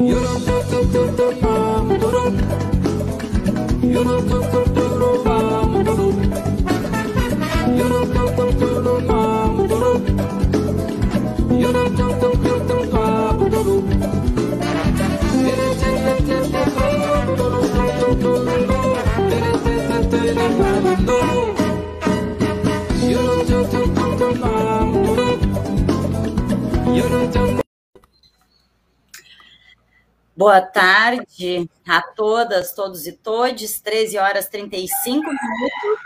You don't Boa tarde a todas, todos e todes. 13 horas 35 minutos.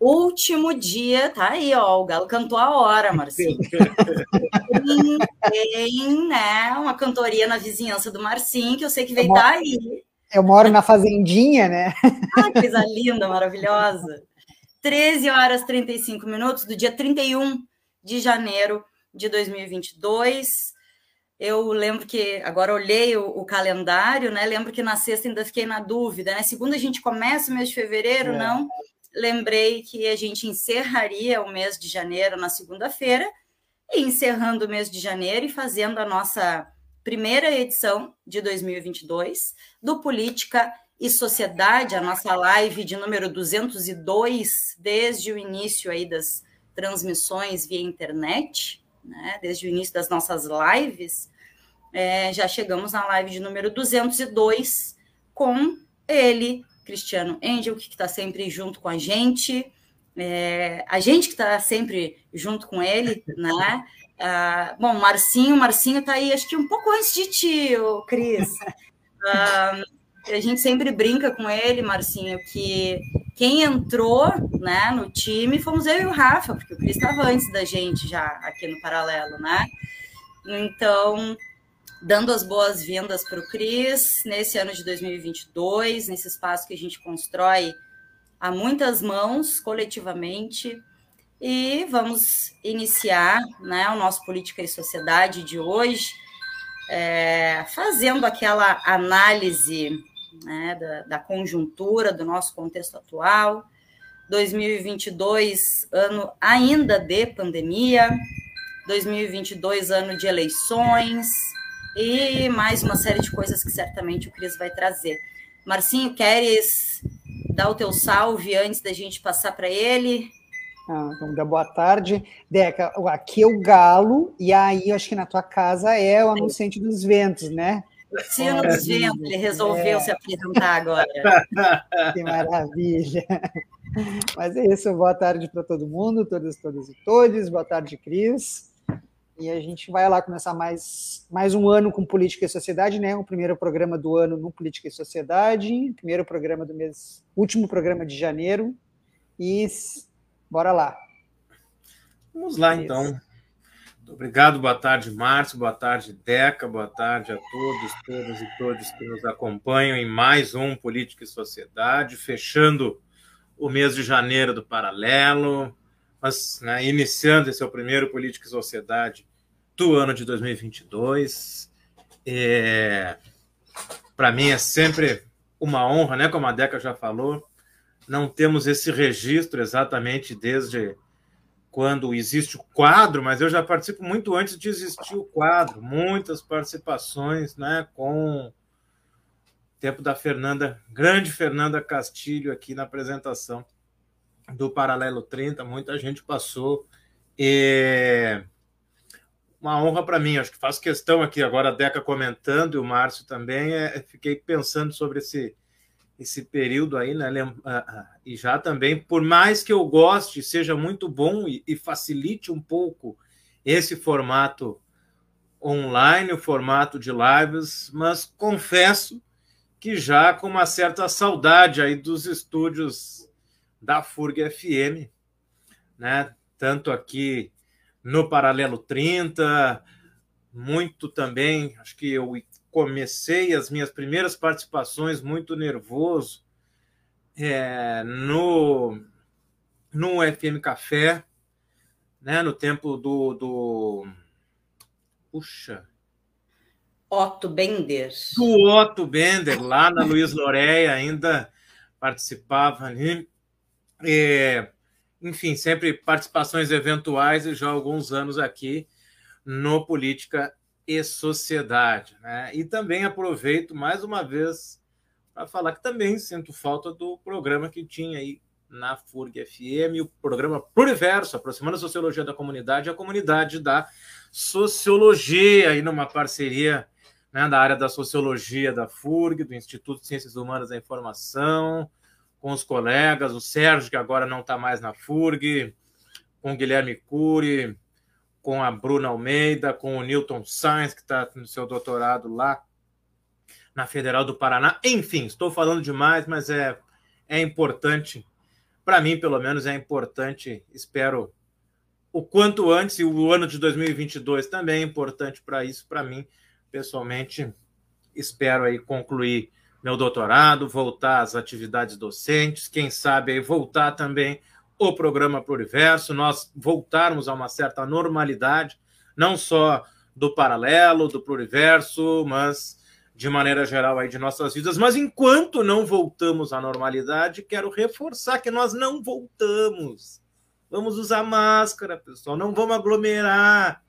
Último dia, tá aí, ó. O Galo cantou a hora, Marcinho. tem, tem, né, uma cantoria na vizinhança do Marcinho, que eu sei que veio daí. Eu moro na fazendinha, né? Ah, coisa linda, maravilhosa. 13 horas 35 minutos do dia 31 de janeiro de 2022. Eu lembro que agora olhei o, o, calendário, né? Lembro que na sexta ainda fiquei na dúvida, né? Segunda a gente começa o mês de fevereiro, é. não? Lembrei que a gente encerraria o mês de janeiro na segunda-feira, e encerrando o mês de janeiro e fazendo a nossa primeira edição de 2022 do Política e Sociedade, a nossa live de número 202, desde o início aí das transmissões via internet né? Desde o início das nossas lives, é, já chegamos na live de número 202 com ele, Cristiano Angel, que está sempre junto com a gente, é, a gente que está sempre junto com ele, né? Ah, bom, Marcinho, Marcinho está aí, acho que um pouco antes de ti, Cris. Ah, a gente sempre brinca com ele, Marcinho, que quem entrou né, no time fomos eu e o Rafa, porque o Cris estava antes da gente já aqui no paralelo, né? Então, dando as boas-vindas para o Cris nesse ano de 2022, nesse espaço que a gente constrói a muitas mãos coletivamente. E vamos iniciar né, o nosso Política e Sociedade de hoje, é, fazendo aquela análise né, da, da conjuntura do nosso contexto atual. 2022, ano ainda de pandemia, 2022, ano de eleições e mais uma série de coisas que certamente o Cris vai trazer. Marcinho, queres dar o teu salve antes da gente passar para ele? Ah, vamos dar boa tarde. Deca, aqui é o Galo, e aí acho que na tua casa é o anunciante dos ventos, né? Sino dos Ventos, ele resolveu é. se apresentar agora. Que maravilha! Mas é isso, boa tarde para todo mundo, todas, todas e todos. Boa tarde, Cris. E a gente vai lá começar mais, mais um ano com Política e Sociedade, né? O primeiro programa do ano no Política e Sociedade, primeiro programa do mês, último programa de janeiro. E bora lá. Vamos lá, então. Obrigado, boa tarde, Márcio, boa tarde, Deca, boa tarde a todos, todas e todos que nos acompanham em mais um Política e Sociedade, fechando o mês de janeiro do Paralelo, mas né, iniciando esse é o primeiro Política e Sociedade do ano de 2022. É, Para mim é sempre uma honra, né, como a Deca já falou, não temos esse registro exatamente desde quando existe o quadro, mas eu já participo muito antes de existir o quadro, muitas participações, né, com o tempo da Fernanda, grande Fernanda Castilho aqui na apresentação do Paralelo 30, muita gente passou. E uma honra para mim, acho que faço questão aqui agora a Deca comentando e o Márcio também, é, fiquei pensando sobre esse esse período aí, né? Ah, ah, e já também, por mais que eu goste, seja muito bom e, e facilite um pouco esse formato online, o formato de lives, mas confesso que já com uma certa saudade aí dos estúdios da FURG FM, né? Tanto aqui no Paralelo 30, muito também, acho que eu comecei as minhas primeiras participações muito nervoso é, no, no FM Café, né, no tempo do, do. Puxa. Otto Bender. Do Otto Bender, lá na Luiz Loreia, ainda participava ali. É, enfim, sempre participações eventuais e já há alguns anos aqui no Política e Sociedade. Né? E também aproveito mais uma vez para falar que também sinto falta do programa que tinha aí na FURG FM, o programa Pluriverso, aproximando a sociologia da comunidade e a comunidade da sociologia, aí numa parceria né, da área da sociologia da FURG, do Instituto de Ciências Humanas da Informação, com os colegas, o Sérgio, que agora não está mais na FURG, com o Guilherme Cury, com a Bruna Almeida, com o Newton Sainz, que está no seu doutorado lá na Federal do Paraná. Enfim, estou falando demais, mas é, é importante, para mim, pelo menos, é importante, espero o quanto antes, e o ano de 2022 também é importante para isso, para mim, pessoalmente, espero aí concluir meu doutorado, voltar às atividades docentes, quem sabe aí voltar também o programa Pluriverso, nós voltarmos a uma certa normalidade, não só do paralelo, do pluriverso, mas de maneira geral aí de nossas vidas. Mas enquanto não voltamos à normalidade, quero reforçar que nós não voltamos. Vamos usar máscara, pessoal, não vamos aglomerar.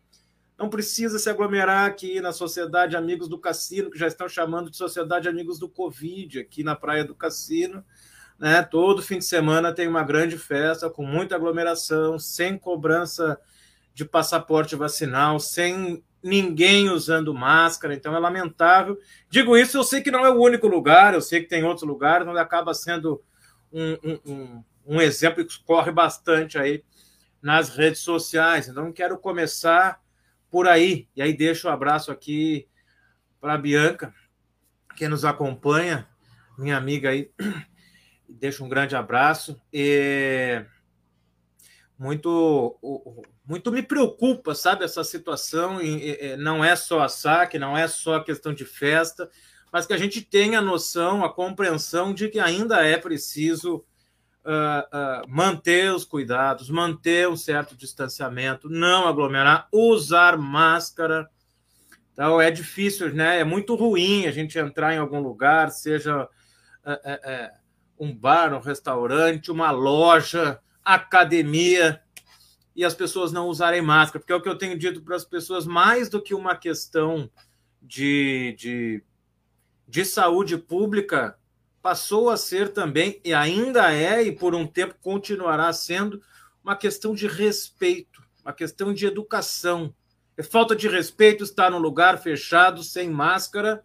Não precisa se aglomerar aqui na Sociedade Amigos do Cassino, que já estão chamando de Sociedade Amigos do Covid, aqui na Praia do Cassino. Né? Todo fim de semana tem uma grande festa com muita aglomeração, sem cobrança de passaporte vacinal, sem ninguém usando máscara, então é lamentável. Digo isso, eu sei que não é o único lugar, eu sei que tem outros lugares onde acaba sendo um, um, um, exemplo que corre bastante aí nas redes sociais. Então, quero começar por aí. E aí deixo o um abraço aqui para a Bianca, que nos acompanha, minha amiga aí deixo um grande abraço. E muito, muito me preocupa, sabe, essa situação. Não é só a saque, não é só questão de festa, mas que a gente tenha a noção, a compreensão de que ainda é preciso uh, uh, manter os cuidados, manter um certo distanciamento, não aglomerar, usar máscara. Então é difícil, né? É muito ruim a gente entrar em algum lugar, seja. Uh, um bar, um restaurante, uma loja, academia, e as pessoas não usarem máscara, porque é o que eu tenho dito para as pessoas, mais do que uma questão de, de, de saúde pública, passou a ser também, e ainda é, e por um tempo continuará sendo, uma questão de respeito, uma questão de educação. É falta de respeito estar num lugar fechado, sem máscara,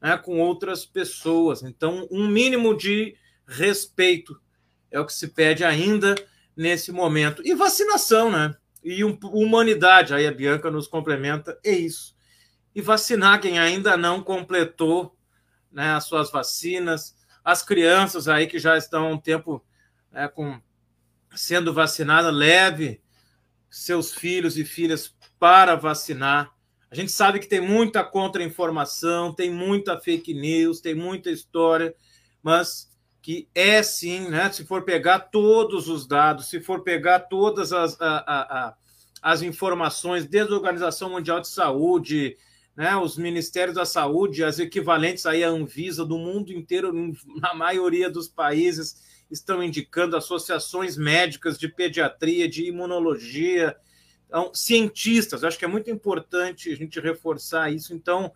né, com outras pessoas. Então, um mínimo de respeito é o que se pede ainda nesse momento. E vacinação, né? E humanidade, aí a Bianca nos complementa, é isso. E vacinar quem ainda não completou né, as suas vacinas, as crianças aí que já estão há um tempo né, com, sendo vacinadas, leve seus filhos e filhas para vacinar. A gente sabe que tem muita contra-informação, tem muita fake news, tem muita história, mas que é sim, né? Se for pegar todos os dados, se for pegar todas as, a, a, a, as informações, desde a Organização Mundial de Saúde, né, os Ministérios da Saúde, as equivalentes aí à Anvisa do mundo inteiro, na maioria dos países, estão indicando associações médicas de pediatria, de imunologia, então, cientistas. Acho que é muito importante a gente reforçar isso. Então,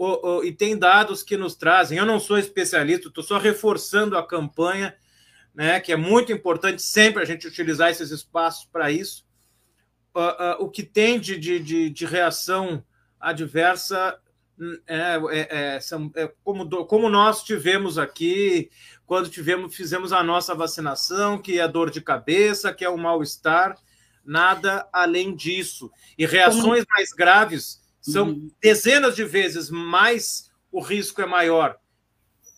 o, o, e tem dados que nos trazem. Eu não sou especialista, estou só reforçando a campanha, né, que é muito importante sempre a gente utilizar esses espaços para isso. Uh, uh, o que tem de, de, de reação adversa é, é, é, são, é como, como nós tivemos aqui quando tivemos, fizemos a nossa vacinação, que é dor de cabeça, que é o mal-estar, nada além disso. E reações mais graves são uhum. dezenas de vezes mais o risco é maior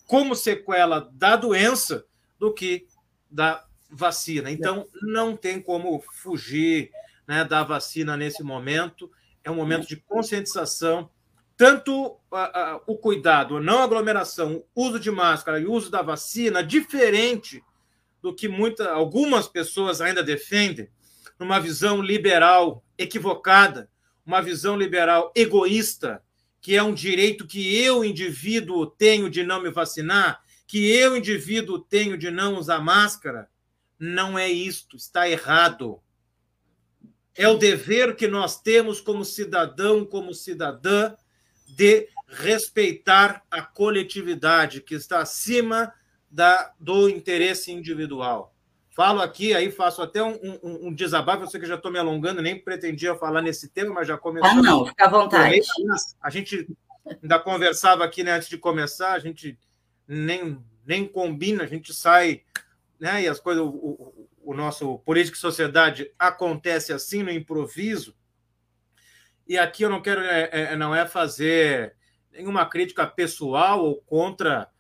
como sequela da doença do que da vacina. Então, não tem como fugir né, da vacina nesse momento. É um momento de conscientização, tanto o cuidado, a não aglomeração, o uso de máscara e o uso da vacina, diferente do que muita, algumas pessoas ainda defendem, numa visão liberal equivocada uma visão liberal egoísta, que é um direito que eu, indivíduo, tenho de não me vacinar, que eu, indivíduo, tenho de não usar máscara, não é isto, está errado. é o dever que nós temos como cidadão, como cidadã, de respeitar a coletividade que está acima da, do interesse individual. Falo aqui, aí faço até um, um, um desabafo. Eu sei que já estou me alongando, nem pretendia falar nesse tema, mas já começou. Ah, não, fica à vontade. A gente ainda conversava aqui né, antes de começar, a gente nem, nem combina, a gente sai, né, e as coisas, o, o, o nosso político e sociedade acontece assim no improviso. E aqui eu não quero, é, é, não é fazer nenhuma crítica pessoal ou contra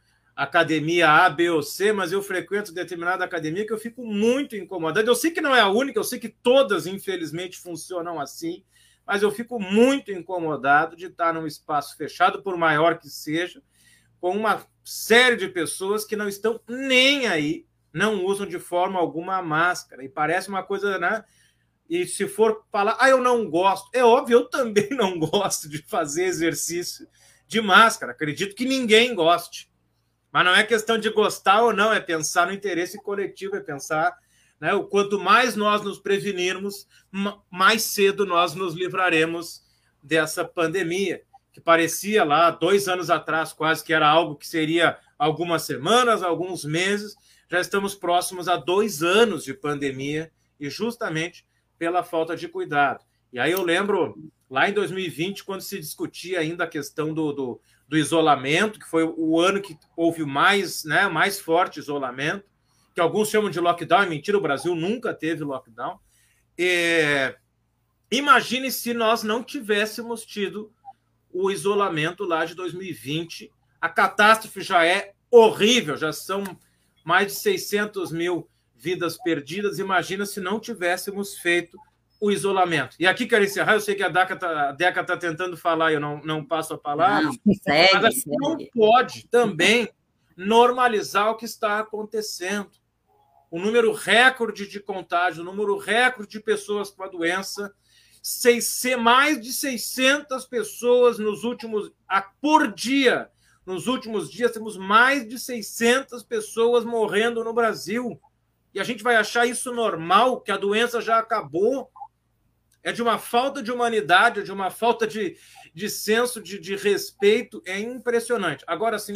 academia A, B ou C, mas eu frequento determinada academia que eu fico muito incomodado. Eu sei que não é a única, eu sei que todas, infelizmente, funcionam assim, mas eu fico muito incomodado de estar num espaço fechado, por maior que seja, com uma série de pessoas que não estão nem aí, não usam de forma alguma a máscara. E parece uma coisa, né? E se for falar, ah, eu não gosto, é óbvio, eu também não gosto de fazer exercício de máscara. Acredito que ninguém goste. Mas não é questão de gostar ou não, é pensar no interesse coletivo, é pensar né, o quanto mais nós nos prevenirmos, mais cedo nós nos livraremos dessa pandemia, que parecia lá dois anos atrás quase que era algo que seria algumas semanas, alguns meses. Já estamos próximos a dois anos de pandemia e justamente pela falta de cuidado. E aí eu lembro lá em 2020, quando se discutia ainda a questão do, do do isolamento, que foi o ano que houve mais, né, mais forte isolamento, que alguns chamam de lockdown, é mentira, o Brasil nunca teve lockdown. É, imagine se nós não tivéssemos tido o isolamento lá de 2020. A catástrofe já é horrível, já são mais de 600 mil vidas perdidas. Imagina se não tivéssemos feito o isolamento. E aqui quero encerrar, eu sei que a Deca está tá tentando falar, eu não, não passo a palavra, não, segue, mas assim, não pode também normalizar o que está acontecendo. O número recorde de contágio, o número recorde de pessoas com a doença, seis, mais de 600 pessoas nos últimos por dia. Nos últimos dias temos mais de 600 pessoas morrendo no Brasil. E a gente vai achar isso normal, que a doença já acabou, é de uma falta de humanidade, de uma falta de, de senso de, de respeito. É impressionante. Agora sim,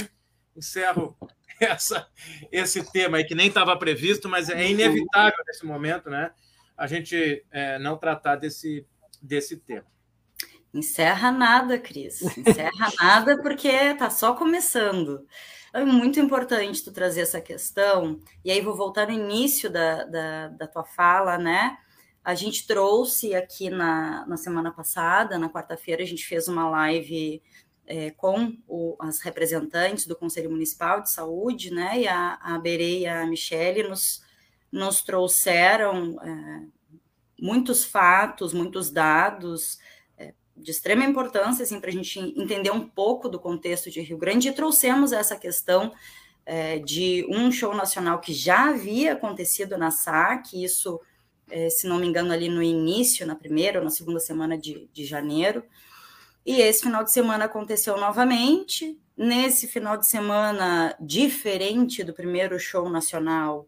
encerro essa, esse tema aí que nem estava previsto, mas é inevitável nesse momento, né? A gente é, não tratar desse, desse tema. Encerra nada, Cris. Encerra nada porque está só começando. É muito importante tu trazer essa questão, e aí vou voltar no início da, da, da tua fala, né? A gente trouxe aqui na, na semana passada, na quarta-feira, a gente fez uma live é, com o, as representantes do Conselho Municipal de Saúde, né? E a, a e a Michele nos, nos trouxeram é, muitos fatos, muitos dados é, de extrema importância, assim, para a gente entender um pouco do contexto de Rio Grande, e trouxemos essa questão é, de um show nacional que já havia acontecido na SAC, isso é, se não me engano, ali no início, na primeira ou na segunda semana de, de janeiro. E esse final de semana aconteceu novamente. Nesse final de semana, diferente do primeiro show nacional,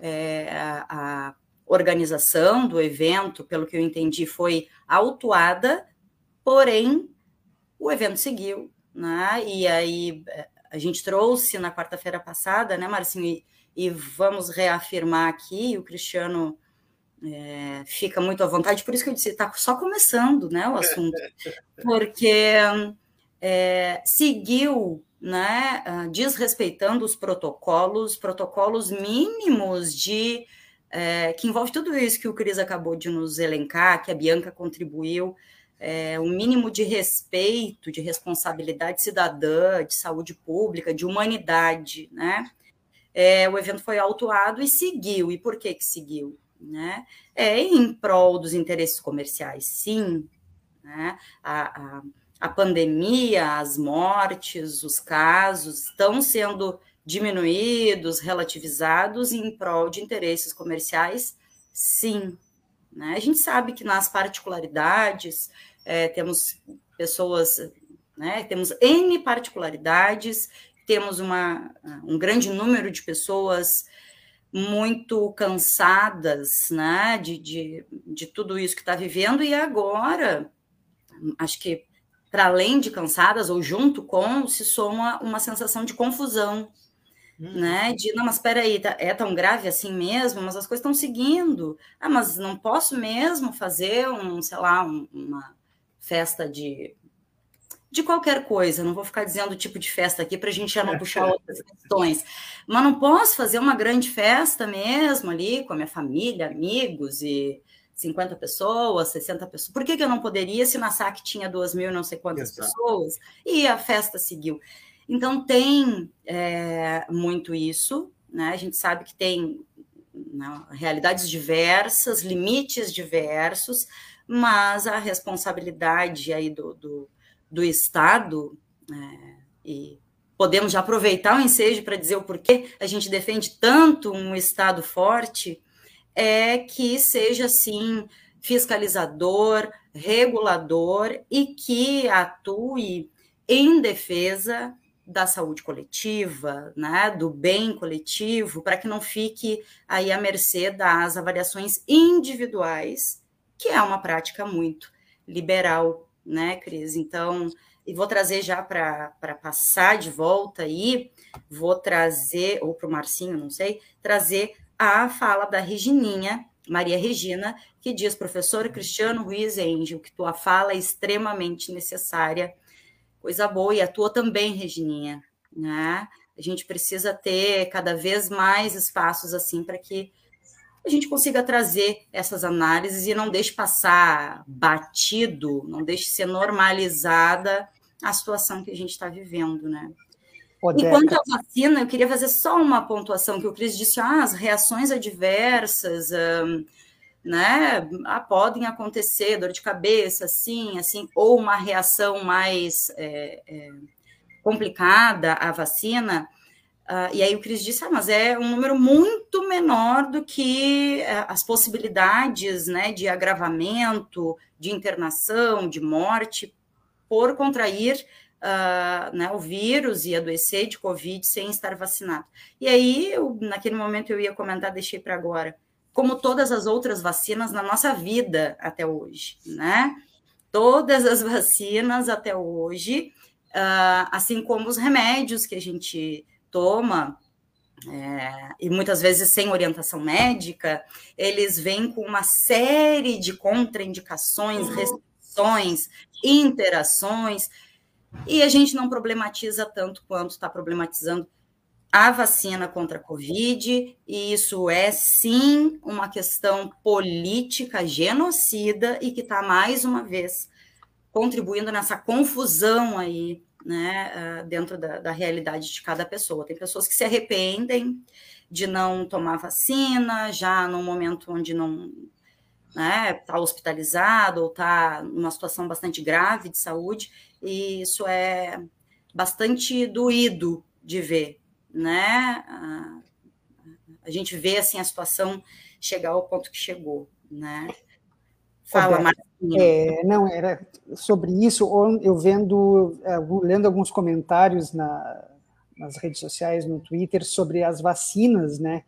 é, a, a, organização do evento, pelo que eu entendi, foi autuada, porém o evento seguiu, né? E aí a gente trouxe na quarta-feira passada, né, Marcinho? E, e vamos reafirmar aqui, o Cristiano é, fica muito à vontade, por isso que eu disse, está só começando né, o assunto, porque é, seguiu né, ah, desrespeitando os protocolos, protocolos mínimos de é, que envolve tudo isso que o Cris acabou de nos elencar, que a Bianca contribuiu, é, um mínimo de respeito, de responsabilidade cidadã, de saúde pública, de humanidade, né? É, o evento foi autuado e seguiu. E por que que seguiu? Né? É em prol dos interesses comerciais, sim. Né? A, a, a pandemia, as mortes, os casos estão sendo diminuídos, relativizados em prol de interesses comerciais, sim. Né? A gente sabe que nas particularidades é, temos pessoas, né, temos N particularidades, temos uma, um grande número de pessoas muito cansadas né, de, de, de tudo isso que está vivendo, e agora, acho que para além de cansadas, ou junto com, se soma uma sensação de confusão, hum. né? De, não, mas espera aí, tá, é tão grave assim mesmo, mas as coisas estão seguindo. Ah, mas não posso mesmo fazer um, sei lá, um, uma festa de de qualquer coisa, não vou ficar dizendo o tipo de festa aqui para a gente já não puxar outras questões, mas não posso fazer uma grande festa mesmo ali com a minha família, amigos e 50 pessoas, 60 pessoas. Por que, que eu não poderia se na SAC tinha 2 mil não sei quantas Exato. pessoas? E a festa seguiu. Então tem é, muito isso, né? A gente sabe que tem né, realidades diversas, limites diversos, mas a responsabilidade aí do, do do Estado, é, e podemos já aproveitar o ensejo para dizer o porquê a gente defende tanto um Estado forte, é que seja, assim, fiscalizador, regulador e que atue em defesa da saúde coletiva, né, do bem coletivo, para que não fique aí à mercê das avaliações individuais, que é uma prática muito liberal né, Cris? Então, e vou trazer já para passar de volta aí, vou trazer, ou para o Marcinho, não sei, trazer a fala da Regininha, Maria Regina, que diz, professor Cristiano Ruiz Angel, que tua fala é extremamente necessária, coisa boa, e a tua também, Regininha, né? A gente precisa ter cada vez mais espaços assim para que a gente consiga trazer essas análises e não deixe passar batido, não deixe ser normalizada a situação que a gente está vivendo, né? E quanto à vacina, eu queria fazer só uma pontuação que o Cris disse, ah, as reações adversas, um, né, ah, podem acontecer, dor de cabeça, assim, assim, ou uma reação mais é, é, complicada à vacina, Uh, e aí o Cris disse, ah, mas é um número muito menor do que uh, as possibilidades né, de agravamento, de internação, de morte, por contrair uh, né, o vírus e adoecer de Covid sem estar vacinado. E aí, eu, naquele momento, eu ia comentar, deixei para agora, como todas as outras vacinas na nossa vida até hoje, né? Todas as vacinas até hoje, assim como os remédios que a gente toma, é, e muitas vezes sem orientação médica, eles vêm com uma série de contraindicações, uhum. restrições, interações, e a gente não problematiza tanto quanto está problematizando a vacina contra a Covid, e isso é sim uma questão política genocida e que está mais uma vez contribuindo nessa confusão aí né, ah, dentro da, da, realidade de cada pessoa. Tem pessoas que se arrependem de não tomar vacina, já no momento onde não está né, tá hospitalizado ou está numa situação bastante grave de saúde, e isso é bastante doído de ver, né? A, a gente vê assim a situação chegar ao ponto que chegou, né? Fala, Marcinha. É, não, era sobre isso, eu vendo, é, lendo alguns comentários na, nas redes sociais, no Twitter, sobre as vacinas, né?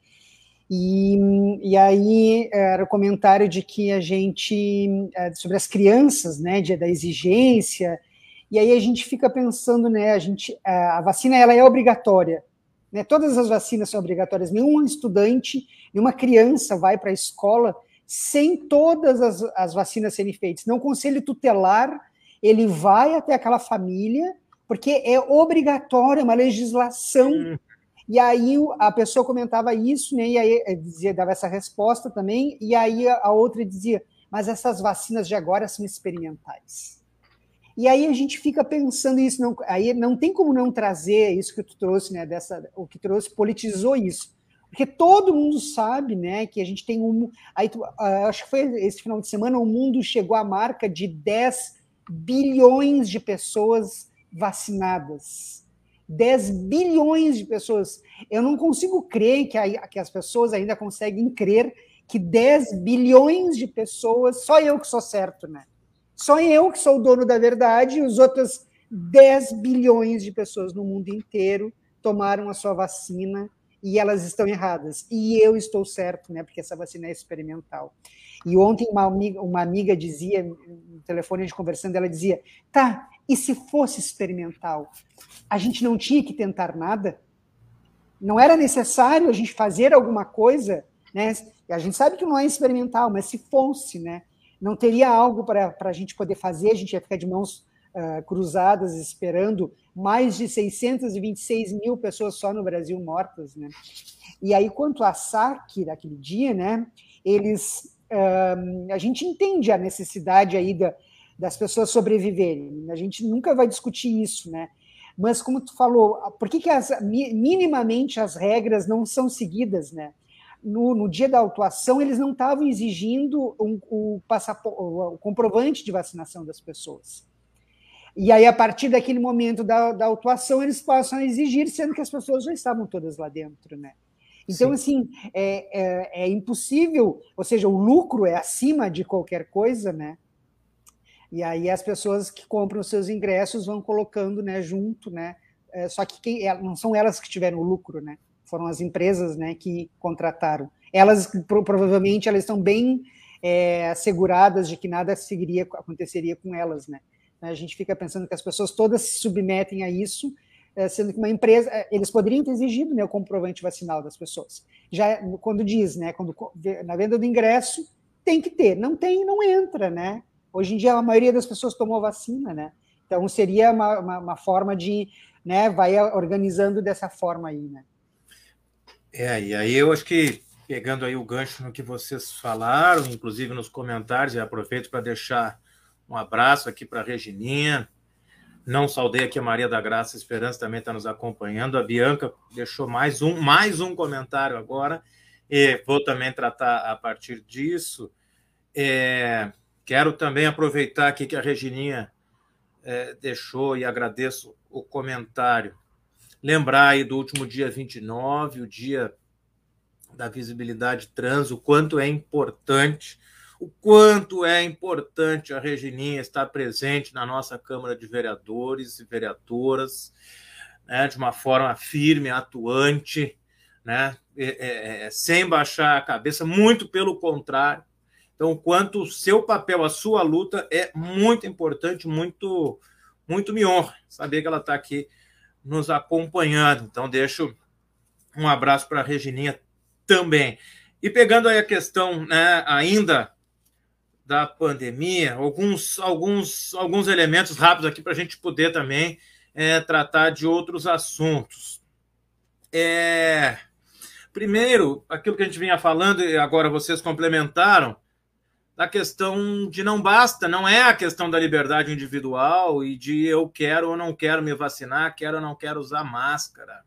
E, e aí era o comentário de que a gente, é, sobre as crianças, né, de, da exigência, e aí a gente fica pensando, né, a gente, a vacina ela é obrigatória, né, todas as vacinas são obrigatórias, nenhum estudante, nenhuma criança vai para a escola sem todas as, as vacinas serem feitas. Não, o conselho tutelar, ele vai até aquela família, porque é obrigatório, é uma legislação. Hum. E aí a pessoa comentava isso, né, e aí eh, dizia, dava essa resposta também, e aí a outra dizia, mas essas vacinas de agora são experimentais. E aí a gente fica pensando isso, não, aí não tem como não trazer isso que tu trouxe, né, dessa, o que trouxe politizou isso. Porque todo mundo sabe, né, que a gente tem um. Aí, uh, acho que foi esse final de semana, o mundo chegou à marca de 10 bilhões de pessoas vacinadas. 10 bilhões de pessoas. Eu não consigo crer que, a, que as pessoas ainda conseguem crer que 10 bilhões de pessoas, só eu que sou certo, né? Só eu que sou o dono da verdade, e os outros 10 bilhões de pessoas no mundo inteiro tomaram a sua vacina e elas estão erradas. E eu estou certo, né? Porque essa vacina é experimental. E ontem uma amiga, uma amiga dizia, no telefone a gente conversando, ela dizia: tá, e se fosse experimental? A gente não tinha que tentar nada? Não era necessário a gente fazer alguma coisa, né? A gente sabe que não é experimental, mas se fosse, né? Não teria algo para a gente poder fazer, a gente ia ficar de mãos uh, cruzadas esperando mais de 626 mil pessoas só no Brasil mortas, né? E aí, quanto a saque daquele dia, né? Eles, uh, a gente entende a necessidade aí da, das pessoas sobreviverem. A gente nunca vai discutir isso, né? Mas como tu falou, por que, que as, minimamente as regras não são seguidas, né? No, no dia da autuação, eles não estavam exigindo um, o, o comprovante de vacinação das pessoas. E aí, a partir daquele momento da, da autuação, eles passam a exigir, sendo que as pessoas já estavam todas lá dentro, né? Então, Sim. assim, é, é, é, impossível, ou seja, o lucro é acima de qualquer coisa, né? E aí as pessoas que compram os seus ingressos vão colocando, né, junto, né? É, só que quem, é, não são elas que tiveram o lucro, né? Foram as empresas, né, que contrataram. Elas provavelmente elas estão bem é, asseguradas de que nada seguiria, aconteceria com elas, né? Né? A gente fica pensando que as pessoas todas se submetem a isso, eh, sendo que uma empresa, eh, eles poderiam ter exigido né, o comprovante vacinal das pessoas. Já quando diz, né, quando na venda do ingresso tem que ter, não tem, não entra, né? Hoje em dia a maioria das pessoas tomou vacina, né? Então seria uma, uma, uma forma de, né, vai organizando dessa forma aí, né? É, e aí eu acho que pegando aí o gancho no que vocês falaram, inclusive nos comentários, e aproveito para deixar um abraço aqui para a Regininha. Não saudei aqui a Maria da Graça Esperança também está nos acompanhando. A Bianca deixou mais um, mais um comentário agora. E vou também tratar a partir disso. É, quero também aproveitar aqui que a Regininha é, deixou e agradeço o comentário. Lembrar aí do último dia 29, o dia da visibilidade trans, o quanto é importante o quanto é importante a Regininha estar presente na nossa Câmara de Vereadores e Vereadoras, né, de uma forma firme, atuante, né, é, é, sem baixar a cabeça, muito pelo contrário. Então, quanto o seu papel, a sua luta é muito importante, muito, muito me honra saber que ela está aqui nos acompanhando. Então, deixo um abraço para a Regininha também. E pegando aí a questão né, ainda da pandemia, alguns, alguns, alguns elementos rápidos aqui para a gente poder também é, tratar de outros assuntos. É, primeiro, aquilo que a gente vinha falando, e agora vocês complementaram, da questão de não basta, não é a questão da liberdade individual e de eu quero ou não quero me vacinar, quero ou não quero usar máscara.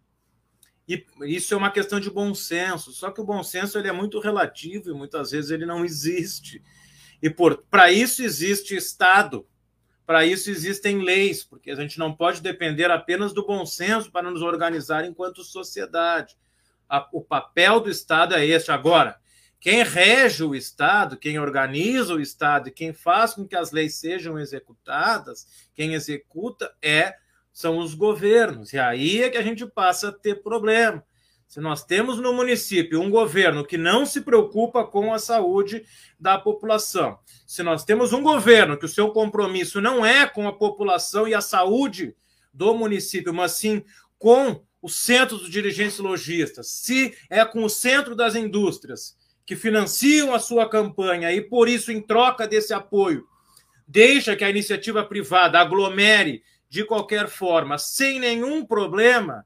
E isso é uma questão de bom senso, só que o bom senso ele é muito relativo e muitas vezes ele não existe. E para isso existe Estado, para isso existem leis, porque a gente não pode depender apenas do bom senso para nos organizar enquanto sociedade. A, o papel do Estado é este. Agora, quem rege o Estado, quem organiza o Estado e quem faz com que as leis sejam executadas, quem executa é são os governos. E aí é que a gente passa a ter problema. Se nós temos no município um governo que não se preocupa com a saúde da população, se nós temos um governo que o seu compromisso não é com a população e a saúde do município, mas sim com o centro dos dirigentes lojistas, se é com o centro das indústrias que financiam a sua campanha e por isso, em troca desse apoio, deixa que a iniciativa privada aglomere de qualquer forma, sem nenhum problema,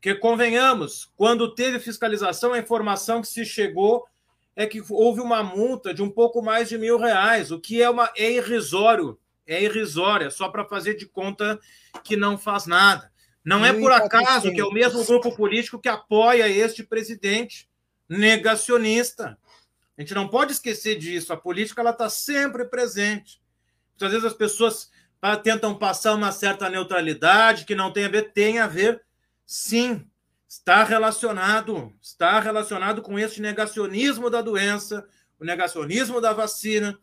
porque, convenhamos, quando teve fiscalização, a informação que se chegou é que houve uma multa de um pouco mais de mil reais, o que é, uma, é irrisório, é irrisório, é só para fazer de conta que não faz nada. Não é por acaso que é o mesmo grupo político que apoia este presidente negacionista. A gente não pode esquecer disso. A política ela está sempre presente. Muitas vezes as pessoas tentam passar uma certa neutralidade que não tem a ver, tem a ver Sim, está relacionado, está relacionado com esse negacionismo da doença, o negacionismo da vacina.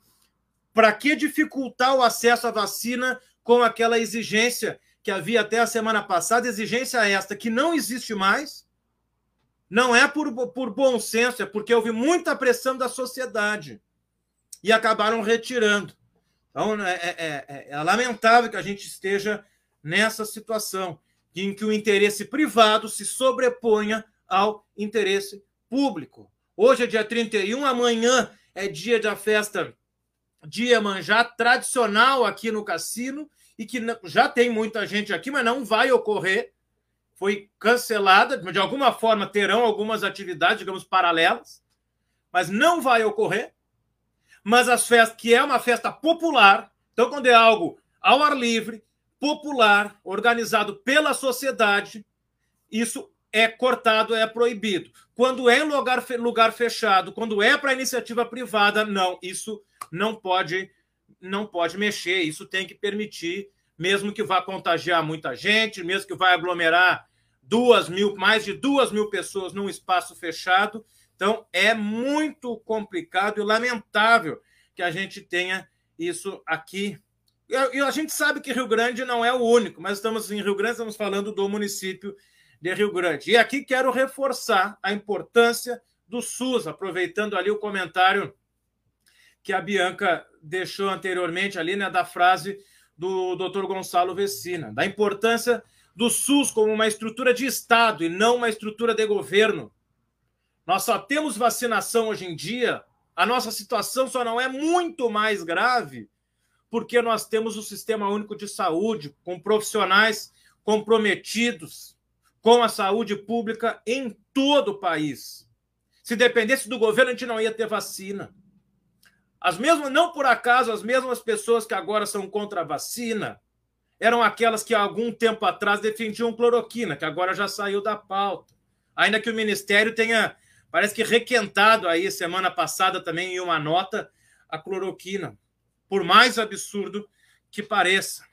Para que dificultar o acesso à vacina com aquela exigência que havia até a semana passada, exigência esta que não existe mais, Não é por, por bom senso, é porque houve muita pressão da sociedade e acabaram retirando. Então, é, é, é, é lamentável que a gente esteja nessa situação em que o interesse privado se sobreponha ao interesse público. Hoje é dia 31, amanhã é dia da festa de Iemanjá, tradicional aqui no cassino, e que já tem muita gente aqui, mas não vai ocorrer. Foi cancelada, de alguma forma terão algumas atividades, digamos, paralelas, mas não vai ocorrer. Mas as festas, que é uma festa popular, então quando é algo ao ar livre, popular, organizado pela sociedade, isso é cortado, é proibido. Quando é em lugar, lugar fechado, quando é para iniciativa privada, não, isso não pode não pode mexer, isso tem que permitir, mesmo que vá contagiar muita gente, mesmo que vá aglomerar duas mil, mais de duas mil pessoas num espaço fechado. Então, é muito complicado e lamentável que a gente tenha isso aqui. E a gente sabe que Rio Grande não é o único, mas estamos em Rio Grande, estamos falando do município de Rio Grande. E aqui quero reforçar a importância do SUS, aproveitando ali o comentário que a Bianca deixou anteriormente ali, né, da frase do Dr. Gonçalo Vecina, da importância do SUS como uma estrutura de Estado e não uma estrutura de governo. Nós só temos vacinação hoje em dia, a nossa situação só não é muito mais grave porque nós temos o Sistema Único de Saúde com profissionais comprometidos com a saúde pública em todo o país. Se dependesse do governo, a gente não ia ter vacina. As mesmas, não por acaso, as mesmas pessoas que agora são contra a vacina eram aquelas que há algum tempo atrás defendiam cloroquina, que agora já saiu da pauta. Ainda que o ministério tenha, parece que requentado aí semana passada também em uma nota a cloroquina, por mais absurdo que pareça.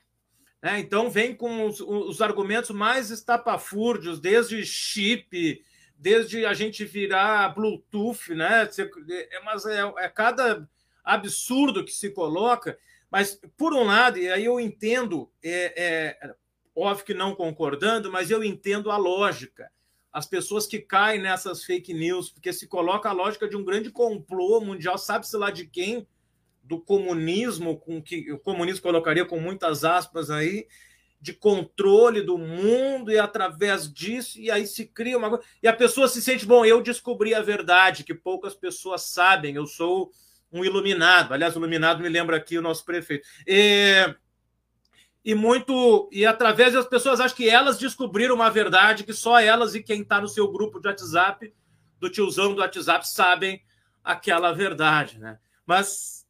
É, então, vem com os, os, argumentos mais estapafúrdios, desde chip, desde a gente virar Bluetooth, né? É, mas é, é cada absurdo que se coloca. Mas, por um lado, e aí eu entendo, é, é, óbvio que não concordando, mas eu entendo a lógica. As pessoas que caem nessas fake news, porque se coloca a lógica de um grande complô mundial, sabe-se lá de quem, do comunismo, com que o comunismo colocaria com muitas aspas aí, de controle do mundo e através disso, e aí se cria uma coisa. E a pessoa se sente, bom, eu descobri a verdade, que poucas pessoas sabem, eu sou um iluminado. Aliás, iluminado me lembra aqui o nosso prefeito. E, e muito. E através das pessoas acham que elas descobriram uma verdade que só elas e quem está no seu grupo de WhatsApp, do tiozão do WhatsApp, sabem aquela verdade, né? Mas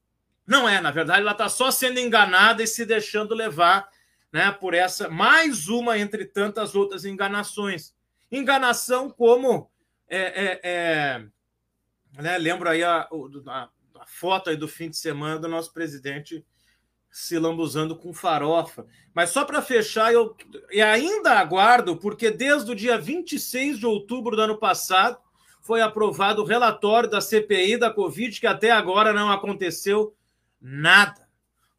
não é, na verdade, ela está só sendo enganada e se deixando levar né, por essa, mais uma entre tantas outras enganações. Enganação como. É, é, é, né, lembro aí a, a, a, foto aí do fim de semana do nosso presidente se lambuzando com farofa. Mas só para fechar, eu e ainda aguardo, porque desde o dia 26 de outubro do ano passado foi aprovado o relatório da CPI da Covid, que até agora não aconteceu Nada.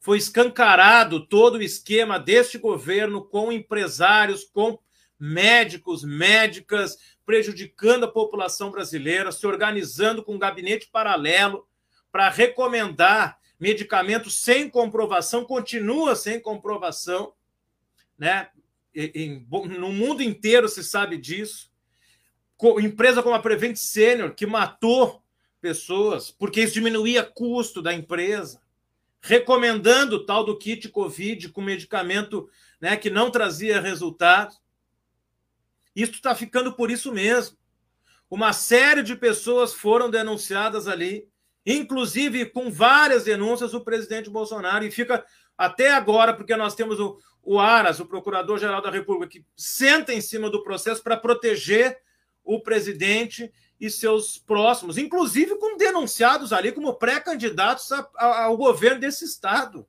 Foi escancarado todo o esquema deste governo com empresários, com médicos, médicas, prejudicando a população brasileira, se organizando com um gabinete paralelo para recomendar medicamentos sem comprovação, continua sem comprovação, né? no mundo inteiro se sabe disso. Empresa como a Prevent Senior, que matou pessoas, porque isso diminuía custo da empresa recomendando o tal do kit Covid com medicamento né, que não trazia resultado. Isso está ficando por isso mesmo. Uma série de pessoas foram denunciadas ali, inclusive com várias denúncias o presidente Bolsonaro, e fica até agora, porque nós temos o, o Aras, o Procurador-Geral da República, que senta em cima do processo para proteger o presidente e seus próximos, inclusive com denunciados ali como pré-candidatos ao governo desse estado,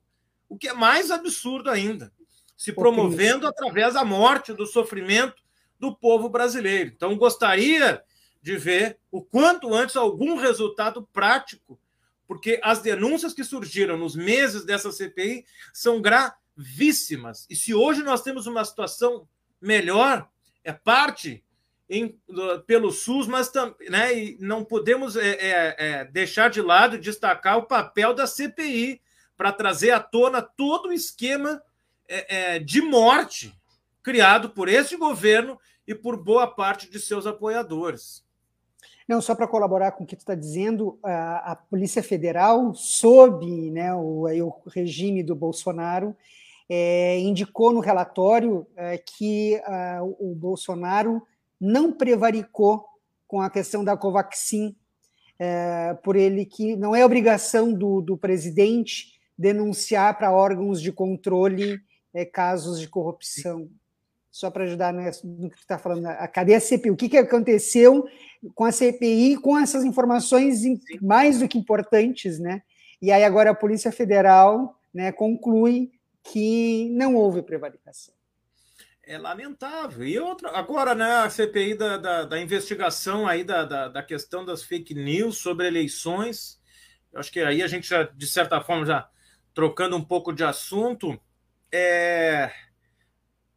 o que é mais absurdo ainda, se promovendo através da morte, do sofrimento do povo brasileiro. Então, gostaria de ver o quanto antes algum resultado prático, porque as denúncias que surgiram nos meses dessa CPI são gravíssimas. E se hoje nós temos uma situação melhor, é parte em, pelo SUS, mas né, não podemos é, é, é, deixar de lado destacar o papel da CPI para trazer à tona todo o esquema é, é, de morte criado por este governo e por boa parte de seus apoiadores. Não, só para colaborar com o que tu está dizendo, a, a, Polícia Federal, sob né, o, o regime do Bolsonaro, é, indicou no relatório que o Bolsonaro não prevaricou com a questão da Covaxin, é, por ele que não é obrigação do, do presidente denunciar para órgãos de controle é, casos de corrupção. Só para ajudar no que está falando, a, cadê a CPI? O que, que aconteceu com a CPI, com essas informações mais do que importantes, né? E aí agora a Polícia Federal né, conclui que não houve prevaricação é lamentável. E outra, agora, né, a CPI da, da, da investigação aí da, da, da, questão das fake news sobre eleições. Eu acho que aí a gente já, de certa forma, já trocando um pouco de assunto, é...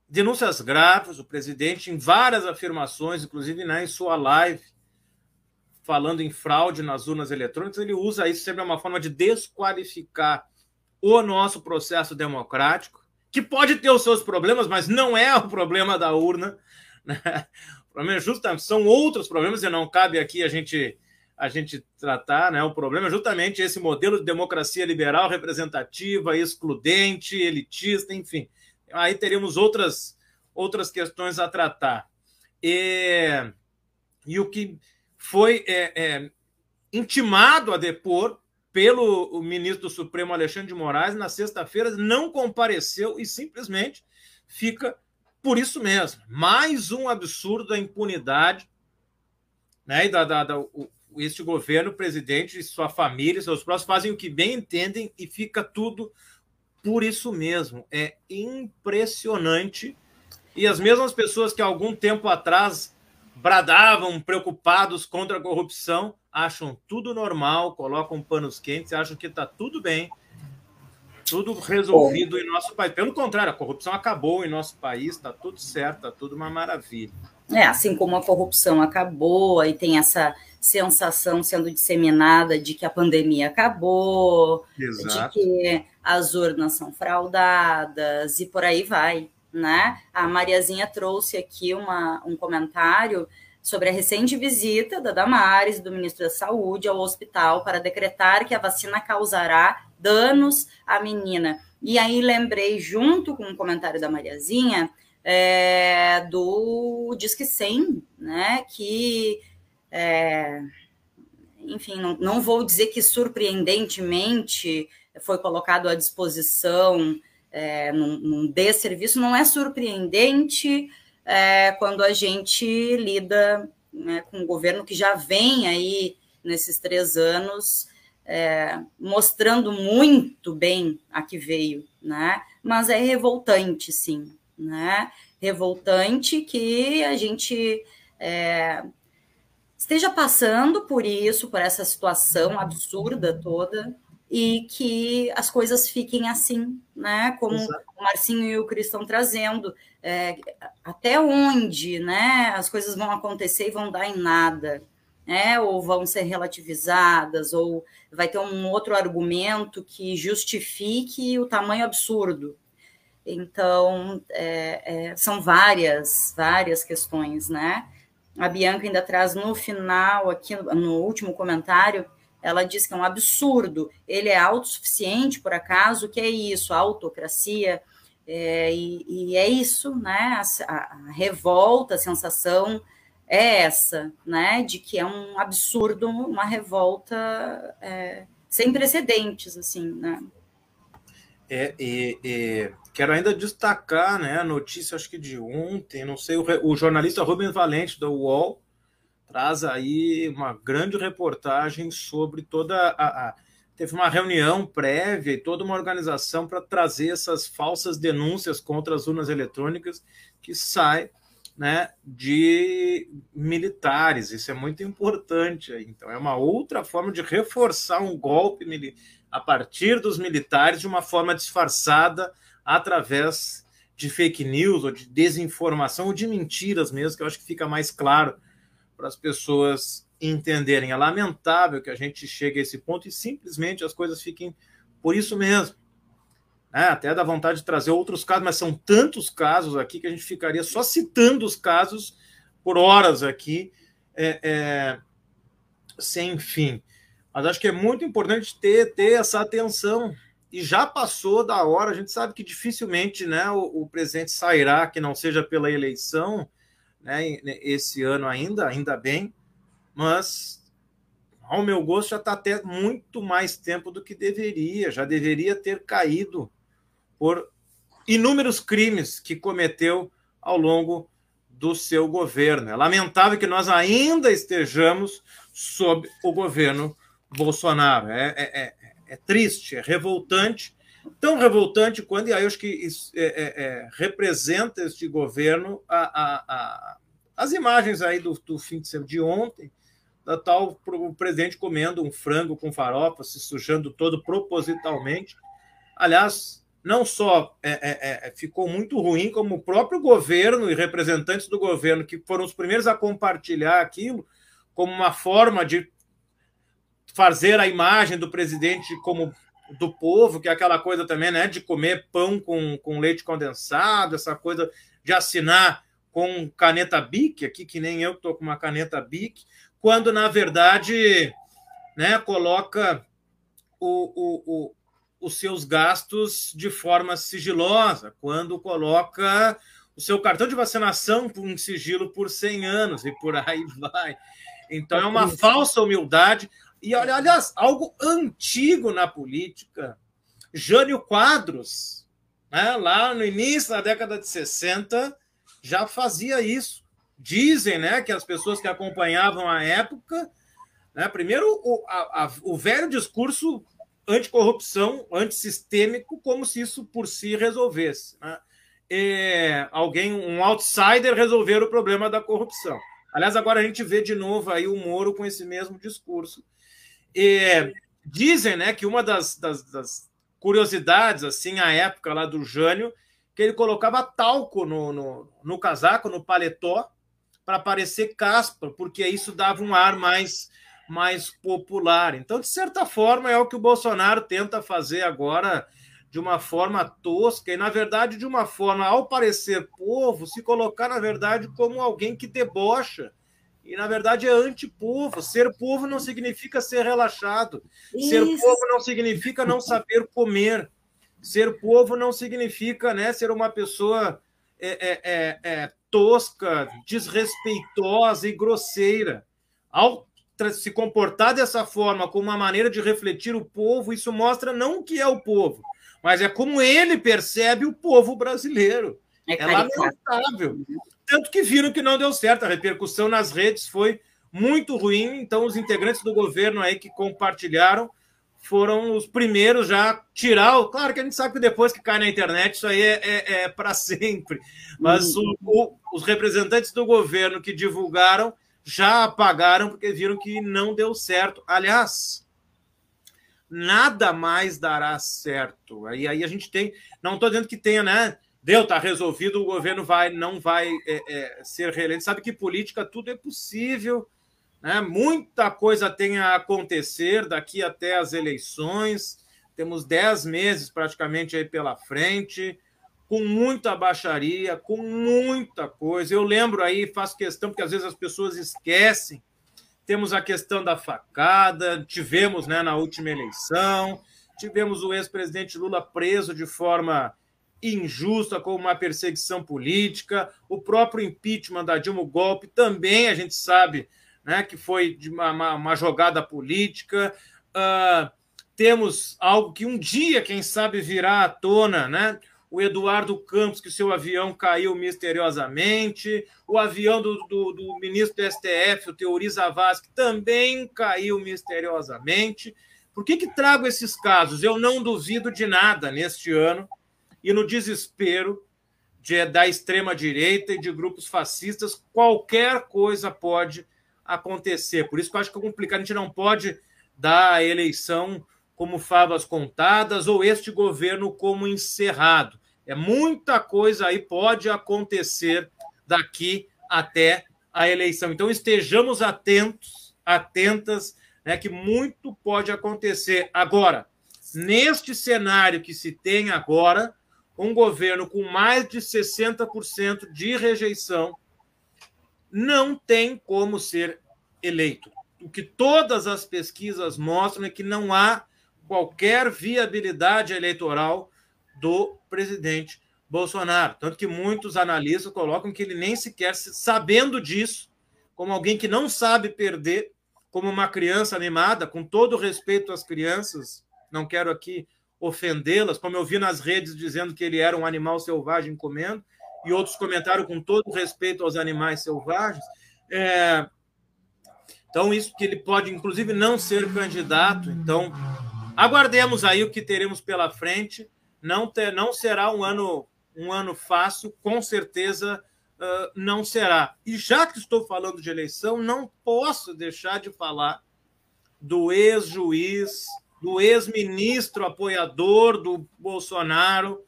denúncias graves, o presidente, em várias afirmações, inclusive né, em sua live, falando em fraude nas urnas eletrônicas, ele usa isso sempre uma forma de desqualificar o nosso processo democrático que pode ter os seus problemas, mas não é o problema da urna. Né? O problema é justamente, são outros problemas e não cabe aqui a gente a gente tratar, né? O problema é justamente esse modelo de democracia liberal, representativa, excludente, elitista, enfim. Aí teríamos outras outras questões a tratar. E, e o que foi é, é, intimado a depor pelo ministro do Supremo Alexandre de Moraes na sexta-feira, não compareceu e simplesmente fica por isso mesmo. Mais um absurdo da impunidade né, e da, da, da o, este governo, presidente e sua família, seus próximos, fazem o que bem entendem e fica tudo por isso mesmo. É impressionante. E as mesmas pessoas que algum tempo atrás bradavam preocupados contra a corrupção acham tudo normal, colocam panos quentes, acham que está tudo bem, tudo resolvido em nosso país. Pelo contrário, a corrupção acabou em nosso país, está tudo certo, está tudo uma maravilha. É, assim como a corrupção acabou, e tem essa sensação sendo disseminada de que a pandemia acabou, Exato. de que as urnas são fraudadas e por aí vai, né? A Mariazinha trouxe aqui uma, um comentário sobre a recente visita da Damares do ministro da Saúde ao hospital para decretar que a vacina causará danos à menina. E aí lembrei, junto com o comentário da Mariazinha, é, do Disque 100, né, que, é, enfim, não, não vou dizer que surpreendentemente foi colocado à disposição é, num, num desserviço, não é surpreendente, é, quando a gente lida né, com um governo que já vem aí nesses três anos é, mostrando muito bem a que veio, né? Mas é revoltante, sim, né? Revoltante que a gente é, esteja passando por isso, por essa situação absurda toda, e que as coisas fiquem assim, né? Como Exato. o Marcinho e o Cris estão trazendo, é, até onde, né? As coisas vão acontecer e vão dar em nada, né? Ou vão ser relativizadas, ou vai ter um outro argumento que justifique o tamanho absurdo. Então, é, é, são várias, várias questões, né? A Bianca ainda traz no final, aqui no último comentário, ela diz que é um absurdo. Ele é autossuficiente, por acaso? Que é isso? Autocracia? É, e, e, é isso, né? A, a, revolta, a sensação é essa, né? De que é um absurdo, uma revolta é, sem precedentes, assim, né? É, e, e, quero ainda destacar, né, a notícia, acho que de ontem, não sei, o, o jornalista Rubens Valente, da UOL, traz aí uma grande reportagem sobre toda a, a teve uma reunião prévia e toda uma organização para trazer essas falsas denúncias contra as urnas eletrônicas que sai né, de militares. Isso é muito importante. Então, é uma outra forma de reforçar um golpe a partir dos militares de uma forma disfarçada através de fake news, ou de desinformação, ou de mentiras mesmo, que eu acho que fica mais claro para as pessoas entenderem. É lamentável que a gente chegue a esse ponto e simplesmente as coisas fiquem por isso mesmo. É, até dá vontade de trazer outros casos, mas são tantos casos aqui que a gente ficaria só citando os casos por horas aqui, é, é, sem fim. Mas acho que é muito importante ter, ter essa atenção. E já passou da hora, a gente sabe que dificilmente né, o, o presidente sairá, que não seja pela eleição, né, esse ano ainda, ainda bem, mas ao meu gosto já está até muito mais tempo do que deveria, já deveria ter caído por inúmeros crimes que cometeu ao longo do seu governo. É lamentável que nós ainda estejamos sob o governo Bolsonaro. É, é, é, é triste, é revoltante, tão revoltante quando, e aí eu acho que isso, é, é, é, representa este governo a, a, a, as imagens aí do, do fim de semana de ontem, da tal o presidente comendo um frango com farofa, se sujando todo propositalmente. Aliás, não só é, é, é, ficou muito ruim, como o próprio governo e representantes do governo, que foram os primeiros a compartilhar aquilo como uma forma de fazer a imagem do presidente como do povo, que é aquela coisa também, né, de comer pão com, com leite condensado, essa coisa de assinar com caneta Bic, aqui que nem eu estou com uma caneta Bic, quando na verdade né, coloca o, o, o, os seus gastos de forma sigilosa, quando coloca o seu cartão de vacinação por um sigilo por 100 anos e por aí vai. Então é uma falsa humildade. E aliás, algo antigo na política. Jânio Quadros, né, lá no início da década de 60, já fazia isso. Dizem né, que as pessoas que acompanhavam a época, né, primeiro, o, a, a, o velho discurso anticorrupção, antissistêmico, como se isso por si resolvesse. Né? E alguém, um outsider, resolver o problema da corrupção. Aliás, agora a gente vê de novo aí o Moro com esse mesmo discurso. Dizem né, que uma das, das, das curiosidades, assim, à época lá do Jânio, que ele colocava talco no, no, no casaco, no paletó, para parecer caspa, porque isso dava um ar mais, mais popular. Então, de certa forma, é o que o Bolsonaro tenta fazer agora de uma forma tosca e, na verdade, de uma forma, ao parecer povo, se colocar, na verdade, como alguém que debocha. E, na verdade, é antipovo. Ser povo não significa ser relaxado. Isso. Ser povo não significa não saber comer. Ser povo não significa né, ser uma pessoa é, é, é, é tosca, desrespeitosa e grosseira. Ao se comportar dessa forma, como uma maneira de refletir o povo, isso mostra não o que é o povo, mas é como ele percebe o povo brasileiro. É, é lamentável. Tanto que viram que não deu certo, a repercussão nas redes foi muito ruim, então os integrantes do governo aí que compartilharam foram os primeiros já a tirar. Claro que a gente sabe que depois que cai na internet isso aí é, é, é para sempre, mas o, o, os representantes do governo que divulgaram já apagaram porque viram que não deu certo. Aliás, nada mais dará certo. Aí, aí a gente tem. Não estou dizendo que tenha, né? Deu, está resolvido, o governo vai, não vai é, é, ser reeleito. Sabe que política tudo é possível, né? Muita coisa tem a acontecer daqui até as eleições. Temos dez meses praticamente aí pela frente, com muita baixaria, com muita coisa. Eu lembro aí, faço questão, porque às vezes as pessoas esquecem temos a questão da facada, tivemos né, na última eleição, tivemos o ex-presidente Lula preso de forma injusta, com uma perseguição política, o próprio impeachment da Dilma, o golpe, também a gente sabe né, que foi de uma, uma, uma jogada política. Uh, temos algo que um dia, quem sabe, virá à tona, né? o Eduardo Campos, que seu avião caiu misteriosamente, o avião do, do, do ministro do STF, o Teori Zavascki, também caiu misteriosamente. Por que, que trago esses casos? Eu não duvido de nada neste ano, e no desespero de, da extrema-direita e de grupos fascistas, qualquer coisa pode acontecer. Por isso que eu acho que é complicado, a gente não pode dar a eleição como favas contadas ou este governo como encerrado. É muita coisa aí pode acontecer daqui até a eleição. Então estejamos atentos, atentas, né, que muito pode acontecer. Agora, neste cenário que se tem agora, um governo com mais de 60% de rejeição não tem como ser eleito. O que todas as pesquisas mostram é que não há qualquer viabilidade eleitoral do presidente Bolsonaro. Tanto que muitos analistas colocam que ele nem sequer, sabendo disso, como alguém que não sabe perder, como uma criança animada, com todo respeito às crianças, não quero aqui ofendê-las, como eu vi nas redes dizendo que ele era um animal selvagem comendo, e outros comentaram com todo respeito aos animais selvagens. É... Então, isso que ele pode, inclusive, não ser candidato. Então, aguardemos aí o que teremos pela frente. Não, ter, não será um ano, um ano fácil, com certeza uh, não será. E já que estou falando de eleição, não posso deixar de falar do ex-juiz, do ex-ministro apoiador do Bolsonaro,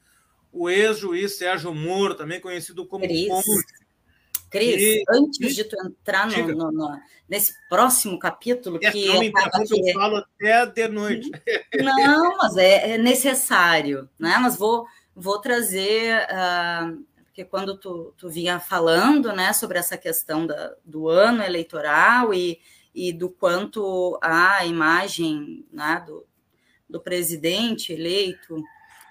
o ex-juiz Sérgio Moro, também conhecido como Cris. Cris, e, antes de tu entrar no, no, no, nesse próximo capítulo é, que não me interrompa, eu falo até de noite. Não, mas é, é necessário, né? Mas vou, vou trazer uh, porque quando tu, tu vinha falando né, sobre essa questão da, do ano eleitoral e, e do quanto a imagem né, do, do presidente eleito está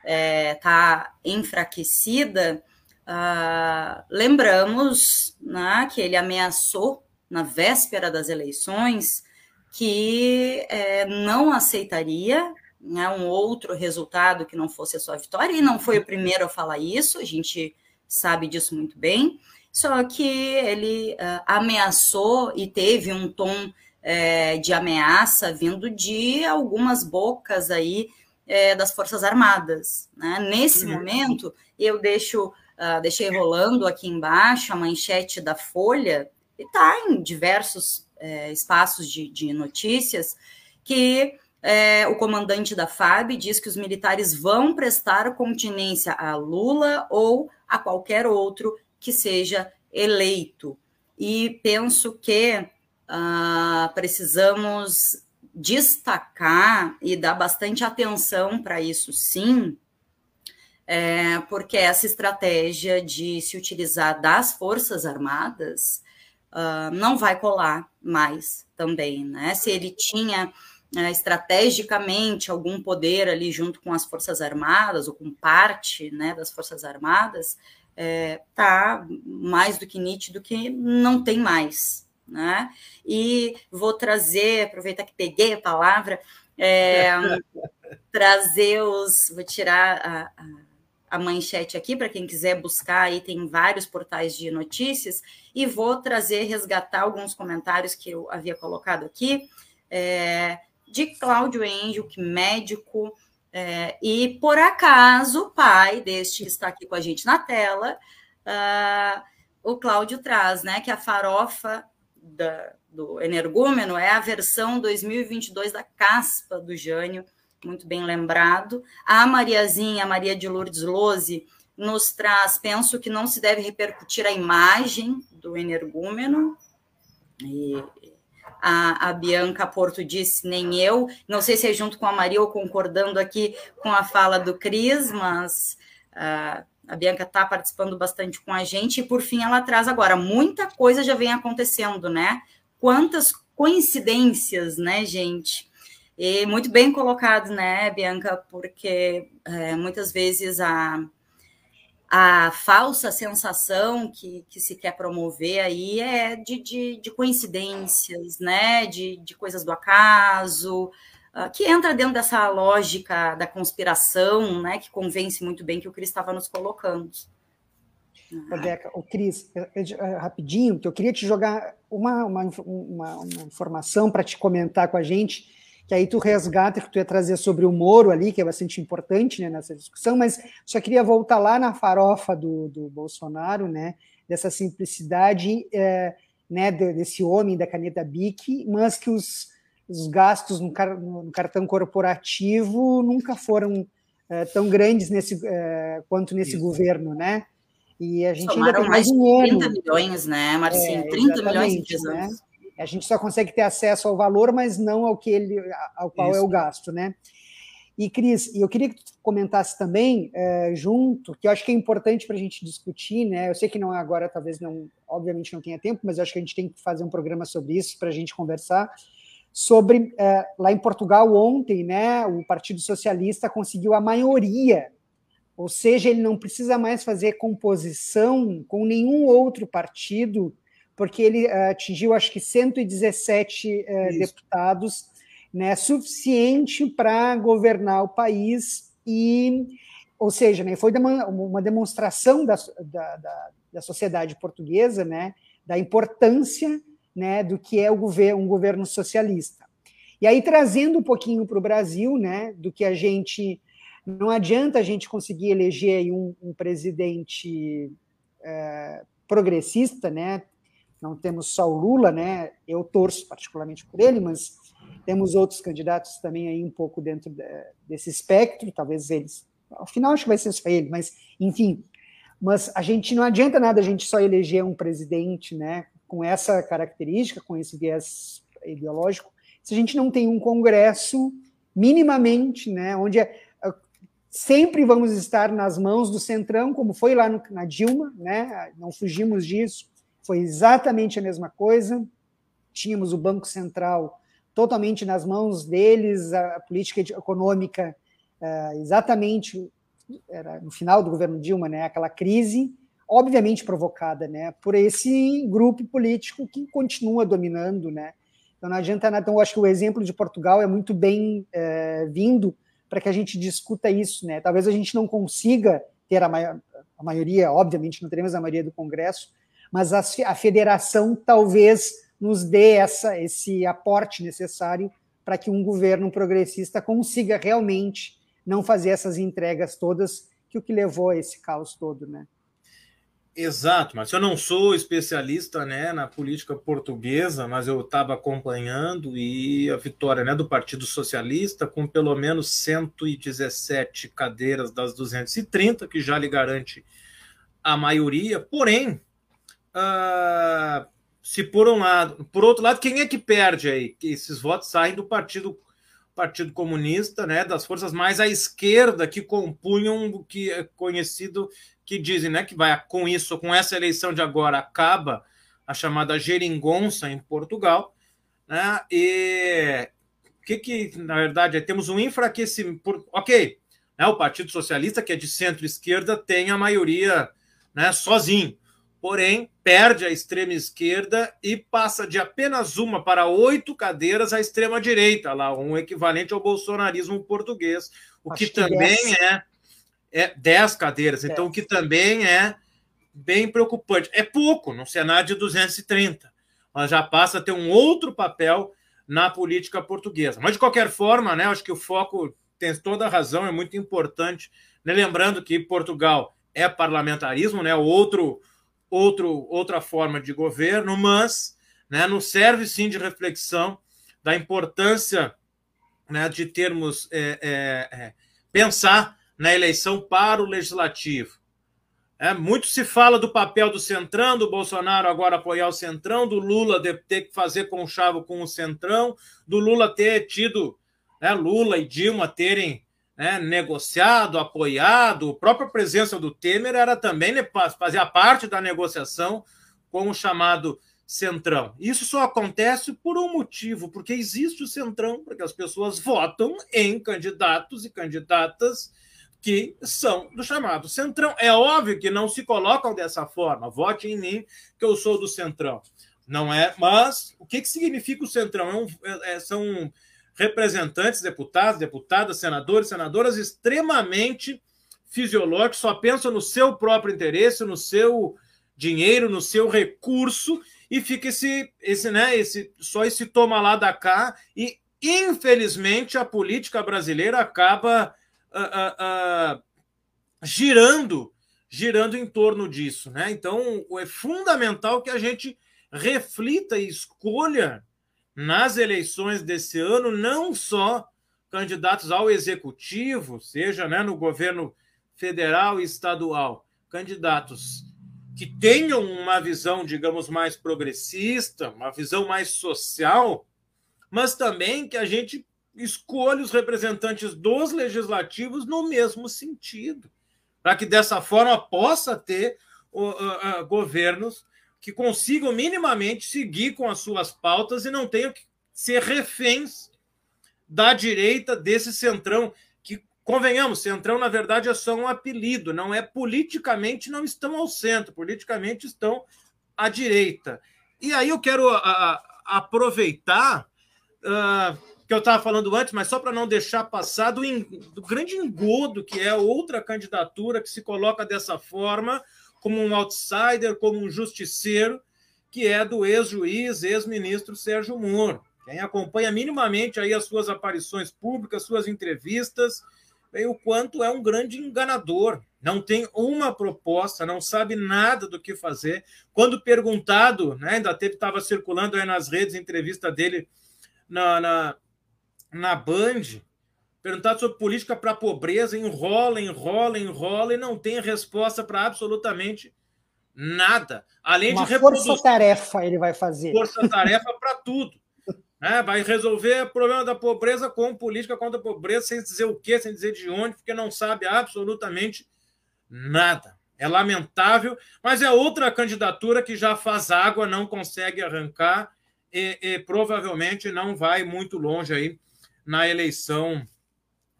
é, tá enfraquecida, uh, lembramos né, que ele ameaçou na véspera das eleições que é, não aceitaria né, um outro resultado que não fosse a sua vitória, e não foi o primeiro a falar isso, a gente sabe disso muito bem, só que ele uh, ameaçou e teve um tom é, de ameaça vindo de algumas bocas aí é, das Forças Armadas. Né? Nesse uhum. momento, eu deixo, uh, deixei rolando aqui embaixo a manchete da Folha, e está em diversos é, espaços de, de, notícias, que é, o comandante da FAB diz que os militares vão prestar continência a Lula ou a qualquer outro que seja eleito. E penso que uh, precisamos destacar e dar bastante atenção para isso, sim, é, porque essa estratégia de se utilizar das Forças Armadas uh, não vai colar mais também, né? Se ele tinha uh, estrategicamente algum poder ali junto com as Forças Armadas ou com parte né, das Forças Armadas, é, tá mais do que nítido que não tem mais, né? E vou trazer, aproveitar que peguei a palavra, é, trazer os. Vou tirar a, a, a manchete aqui para quem quiser buscar, aí tem vários portais de notícias, e vou trazer, resgatar alguns comentários que eu havia colocado aqui, é, de Cláudio Angel, que médico, é, e por acaso, pai deste que está aqui com a gente na tela, uh, o Cláudio traz, né, que a farofa da, do energúmeno é a versão 2022 da caspa do Jânio, muito bem lembrado. A Mariazinha, a Maria de Lourdes Lose, nos traz, penso que não se deve repercutir a imagem do energúmeno. E a, a Bianca Porto disse, nem eu. Não sei se é junto com a Maria ou concordando aqui com a fala do Cris, mas uh, a Bianca está participando bastante com a gente, e por fim ela traz agora, muita coisa já vem acontecendo, né? Quantas coincidências, né, gente? E muito bem colocado, né, Bianca? Porque é, muitas vezes a, a falsa sensação que, que se quer promover aí é de, de, de coincidências, né? De, de coisas do acaso, ah, que entra dentro dessa lógica da conspiração, né, que convence muito bem que o Cris estava nos colocando. Rebeca, o Cris, rapidinho, que eu queria te jogar uma, uma, uma, uma informação para te comentar com a gente, que aí tu resgata que tu ia trazer sobre o Moro ali, que é bastante importante né, nessa discussão, mas só queria voltar lá na farofa do, do Bolsonaro, né, dessa simplicidade é, né, desse homem da caneta BIC, mas que os os gastos no, car no cartão corporativo nunca foram é, tão grandes nesse, é, quanto nesse Isso. governo, né? E a gente Somaram ainda tem mais, mais um 30 ano. milhões, né, Marcinho? É, 30 milhões em 10 né? A gente só consegue ter acesso ao valor, mas não ao que ele, ao qual Isso. é o gasto, né? E, Cris, eu queria que tu comentasse também, é, junto, que eu acho que é importante para a gente discutir, né? Eu sei que não é agora, talvez não, obviamente não tenha tempo, mas eu acho que a gente tem que fazer um programa sobre isso para a gente conversar. Sobre é, lá em Portugal ontem, né? O Partido Socialista conseguiu a maioria, ou seja, ele não precisa mais fazer composição com nenhum outro partido, porque ele é, atingiu acho que 117 é, deputados né, suficiente para governar o país e, ou seja, né, foi uma, uma demonstração da, da, da, da, sociedade portuguesa, né, da importância né, do que é o governo, um governo socialista. E aí trazendo um pouquinho para o Brasil, né, do que a gente não adianta a gente conseguir eleger um, um presidente é, progressista, né? Não temos só o Lula, né? Eu torço particularmente por ele, mas temos outros candidatos também aí um pouco dentro de, desse espectro, talvez eles. Ao final acho que vai ser só ele, mas enfim. Mas a gente não adianta nada a gente só eleger um presidente, né, com essa característica, com esse viés ideológico, se a gente não tem um congresso minimamente, né, onde é, é sempre vamos estar nas mãos do centrão, como foi lá no, na Dilma, né? Não fugimos disso. Foi exatamente a mesma coisa. Tínhamos o Banco Central totalmente nas mãos deles, a política econômica é, exatamente era no final do governo Dilma, né, aquela crise, obviamente provocada, né, por esse grupo político que continua dominando, né. Então não adianta nada. Então eu acho que o exemplo de Portugal é muito bem é, vindo para que a gente discuta isso, né. Talvez a gente não consiga ter a, maior, a maioria, obviamente não teremos a maioria do Congresso, mas a, a federação talvez nos dê essa, esse aporte necessário para que um governo progressista consiga realmente não fazer essas entregas todas que o que levou a esse caos todo, né? Exato, mas eu não sou especialista né, na política portuguesa, mas eu estava acompanhando e a vitória né, do Partido Socialista, com pelo menos 117 cadeiras das 230, que já lhe garante a maioria, porém, uh, se por um lado, por outro lado, quem é que perde aí? Esses votos saem do Partido Partido Comunista, né, das forças mais à esquerda que compunham o que é conhecido que dizem, né, que vai com isso, com essa eleição de agora acaba a chamada geringonça em Portugal, né? E o que que na verdade é, temos um enfraquecimento, por, OK, né, o Partido Socialista que é de centro-esquerda tem a maioria, né, sozinho porém perde a extrema esquerda e passa de apenas uma para oito cadeiras à extrema direita, lá um equivalente ao bolsonarismo português, o que, que também é, é dez cadeiras, então o que também é bem preocupante. É pouco no Senado de 230, mas já passa a ter um outro papel na política portuguesa. Mas de qualquer forma, né, acho que o foco tem toda a razão, é muito importante, né, lembrando que Portugal é parlamentarismo, né, outro outro, outra forma de governo, mas né, nos serve sim de reflexão da importância né, de termos é, é, é, pensar na eleição para o legislativo. É, muito se fala do papel do Centrão, do Bolsonaro agora apoiar o Centrão, do Lula ter que fazer conchavo com o Centrão, do Lula ter tido, né, Lula e Dilma terem né, negociado, apoiado, a própria presença do Temer era também fazia parte da negociação com o chamado Centrão. Isso só acontece por um motivo, porque existe o Centrão, porque as pessoas votam em candidatos e candidatas que são do chamado Centrão. É óbvio que não se colocam dessa forma, vote em mim que eu sou do Centrão. Não é, mas o que, que significa o Centrão? É um, é, são representantes, deputados, deputadas, senadores, senadoras extremamente fisiológicos, só pensam no seu próprio interesse, no seu dinheiro, no seu recurso e fica esse, esse, né, esse só esse toma lá da cá e infelizmente a política brasileira acaba uh, uh, uh, girando girando em torno disso, né? Então é fundamental que a gente reflita e escolha nas eleições desse ano, não só candidatos ao executivo, seja né, no governo federal e estadual, candidatos que tenham uma visão, digamos, mais progressista, uma visão mais social, mas também que a gente escolha os representantes dos legislativos no mesmo sentido, para que dessa forma possa ter uh, uh, governos que consigam minimamente seguir com as suas pautas e não tenham que ser reféns da direita desse centrão que convenhamos, centrão na verdade é só um apelido, não é politicamente não estão ao centro, politicamente estão à direita. E aí eu quero a, a, aproveitar uh, que eu estava falando antes, mas só para não deixar passar do, grande engodo que é outra candidatura que se coloca dessa forma, como um outsider, como um justiceiro, que é do ex-juiz, ex-ministro Sérgio Moro. Quem acompanha minimamente aí as suas aparições públicas, suas entrevistas, vê o quanto é um grande enganador. Não tem uma proposta, não sabe nada do que fazer. Quando perguntado, né, ainda teve estava circulando aí nas redes entrevista dele na, na, na Band, perguntado sobre política para a pobreza, enrola, enrola, enrola e não tem resposta para absolutamente nada. Além Uma de força-tarefa ele vai fazer. Força-tarefa para tudo. Né? Vai resolver o problema da pobreza com política contra a pobreza, sem dizer o quê, sem dizer de onde, porque não sabe absolutamente nada. É lamentável, mas é outra candidatura que já faz água, não consegue arrancar e, e provavelmente não vai muito longe aí na eleição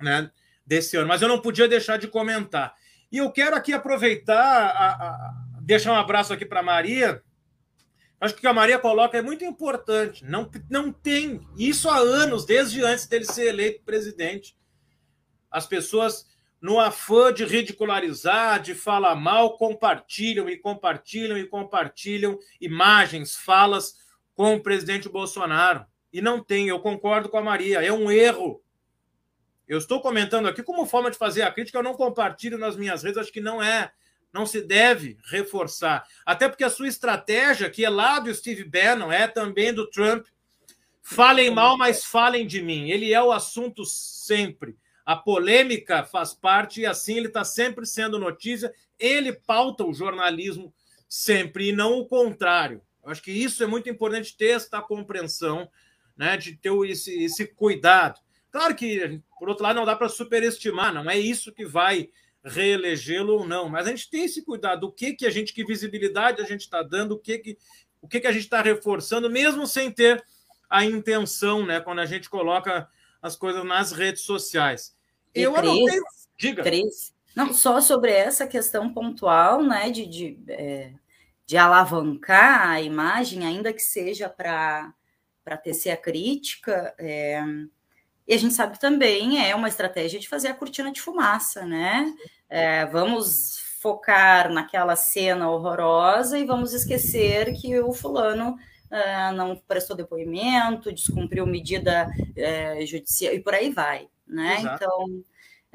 né, desse ano. Mas eu não podia deixar de comentar. E eu quero aqui aproveitar, a, a, deixar um abraço aqui para Maria. Acho que o que a Maria coloca é muito importante. Não, não tem isso há anos, desde antes dele ser eleito presidente. As pessoas, no afã de ridicularizar, de falar mal, compartilham e compartilham e compartilham imagens, falas com o presidente Bolsonaro. E não tem, eu concordo com a Maria, é um erro. Eu estou comentando aqui como forma de fazer a crítica, eu não compartilho nas minhas redes, acho que não é, não se deve reforçar. Até porque a sua estratégia, que é lá do Steve Bannon, é também do Trump. Falem mal, mas falem de mim. Ele é o assunto sempre. A polêmica faz parte e assim ele está sempre sendo notícia. Ele pauta o jornalismo sempre e não o contrário. Eu acho que isso é muito importante ter esta compreensão, né, de ter esse, esse cuidado. Claro que, por outro lado, não dá para superestimar, não é isso que vai reelegê-lo ou não, mas a gente tem esse cuidado, o que que a gente, que visibilidade a gente está dando, o que que, o que que a gente está reforçando, mesmo sem ter a intenção, né, quando a gente coloca as coisas nas redes sociais. E Eu Cris, anotei... Diga. Cris, não, só sobre essa questão pontual, né, de, de é de alavancar a imagem, ainda que seja para tecer a crítica. É, e a gente sabe também é uma estratégia de fazer a cortina de fumaça, né? É, vamos focar naquela cena horrorosa e vamos esquecer que o fulano é, não prestou depoimento, descumpriu medida é, judicial e por aí vai, né? Exato. Então,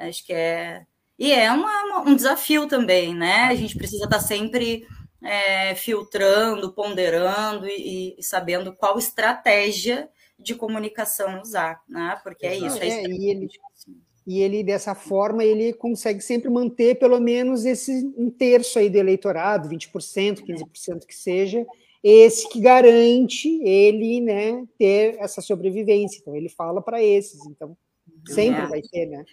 acho que é. E é uma, um desafio também, né? A gente precisa estar sempre é, filtrando, ponderando e, e, sabendo qual estratégia de comunicação usar, né? Porque é isso. É, é e, ele, e ele, dessa forma, ele consegue sempre manter pelo menos esse um terço aí do eleitorado, 20%, 15% que seja, esse que garante ele né, ter essa sobrevivência. Então, ele fala para esses. Então, sempre é. vai ter, né?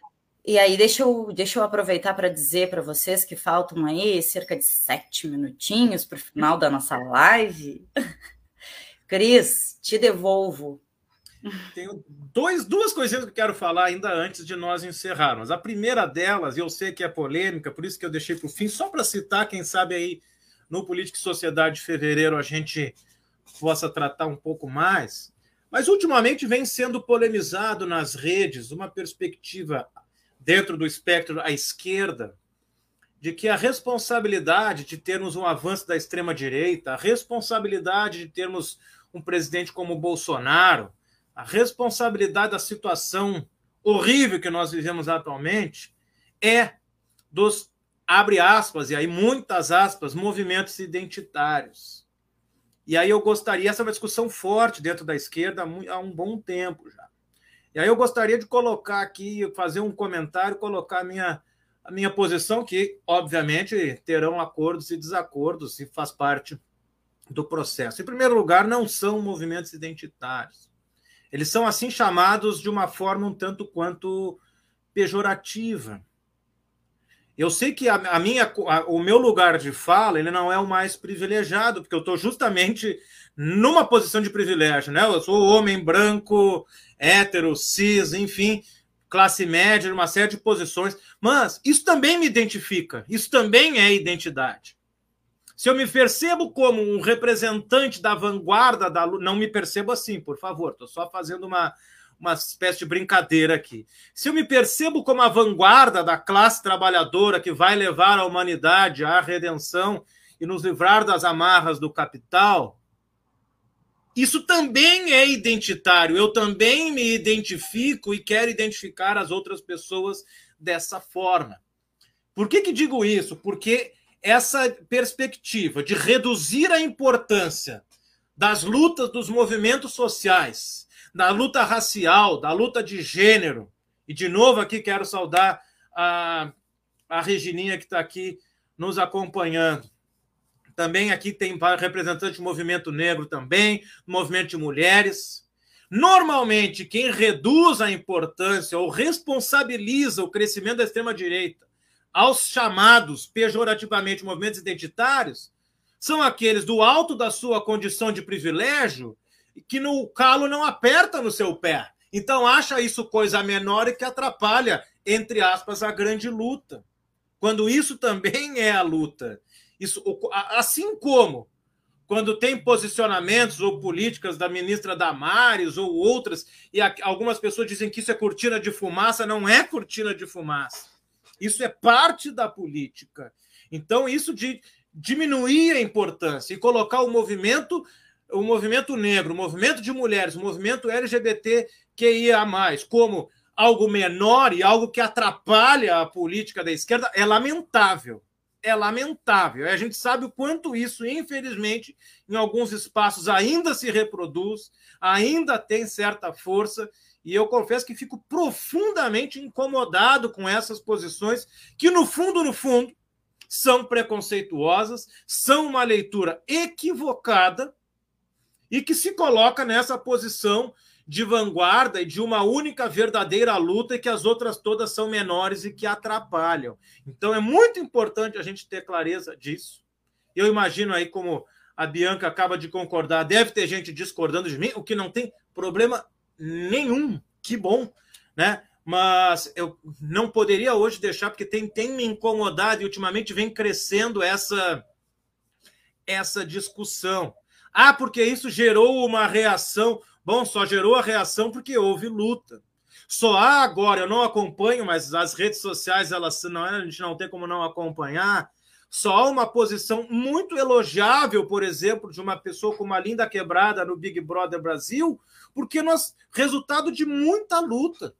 E aí, deixa eu, deixa eu aproveitar para dizer para vocês que faltam aí cerca de sete minutinhos para o final da nossa live. Cris, te devolvo. Tenho dois, duas coisinhas que eu quero falar ainda antes de nós encerrarmos. A primeira delas, eu sei que é polêmica, por isso que eu deixei para o fim, só para citar, quem sabe aí no Política e Sociedade de Fevereiro a gente possa tratar um pouco mais. Mas ultimamente vem sendo polemizado nas redes uma perspectiva dentro do espectro à esquerda, de que a responsabilidade de termos um avanço da extrema-direita, a responsabilidade de termos um presidente como Bolsonaro, a responsabilidade da situação horrível que nós vivemos atualmente é dos, abre aspas, e aí muitas aspas, movimentos identitários. E aí eu gostaria, essa é uma discussão forte dentro da esquerda há um bom tempo já. E aí eu gostaria de colocar aqui, fazer um comentário, colocar a minha, a minha posição, que obviamente terão acordos e desacordos, se faz parte do processo. Em primeiro lugar, não são movimentos identitários. Eles são assim chamados de uma forma um tanto quanto pejorativa. Eu sei que a, a minha, a, o meu lugar de fala ele não é o mais privilegiado, porque eu estou justamente numa posição de privilégio, né? Eu sou homem branco, hétero, cis, enfim, classe média, uma série de posições. Mas isso também me identifica, isso também é identidade. Se eu me percebo como um representante da vanguarda da não me percebo assim, por favor, estou só fazendo uma, uma espécie de brincadeira aqui. Se eu me percebo como a vanguarda da classe trabalhadora que vai levar a humanidade à redenção e nos livrar das amarras do capital, isso também é identitário. Eu também me identifico e quero identificar as outras pessoas dessa forma. Por que, que digo isso? Porque essa perspectiva de reduzir a importância das lutas dos movimentos sociais, da luta racial, da luta de gênero, e de novo aqui quero saudar a, a Regininha que está aqui nos acompanhando. Também aqui tem representante do movimento negro também, movimento de mulheres. Normalmente, quem reduz a importância ou responsabiliza o crescimento da extrema-direita aos chamados pejorativamente movimentos identitários são aqueles do alto da sua condição de privilégio que no calo não aperta no seu pé. Então acha isso coisa menor e que atrapalha, entre aspas, a grande luta. Quando isso também é a luta. Isso, assim como quando tem posicionamentos ou políticas da ministra Damares ou outras, e algumas pessoas dizem que isso é cortina de fumaça, não é cortina de fumaça. Isso é parte da política. Então, isso de diminuir a importância e colocar o movimento, o movimento negro, o movimento de mulheres, o movimento LGBTQIA, como algo menor e algo que atrapalha a política da esquerda, é lamentável. É lamentável. A gente sabe o quanto isso, infelizmente, em alguns espaços ainda se reproduz, ainda tem certa força e eu confesso que fico profundamente incomodado com essas posições que, no fundo, no fundo, são preconceituosas, são uma leitura equivocada e que se coloca nessa posição de vanguarda e de uma única verdadeira luta e que as outras todas são menores e que atrapalham. Então é muito importante a gente ter clareza disso. Eu imagino aí como a Bianca acaba de concordar, deve ter gente discordando de mim, o que não tem problema nenhum. Que bom, né? Mas eu não poderia hoje deixar, porque tem, tem me incomodado e ultimamente vem crescendo essa, essa discussão. Ah, porque isso gerou uma reação. Bom, só gerou a reação porque houve luta. Só há agora, eu não acompanho, mas as redes sociais, elas não, a gente não tem como não acompanhar. Só uma posição muito elogiável, por exemplo, de uma pessoa como a Linda Quebrada no Big Brother Brasil, porque nós resultado de muita luta.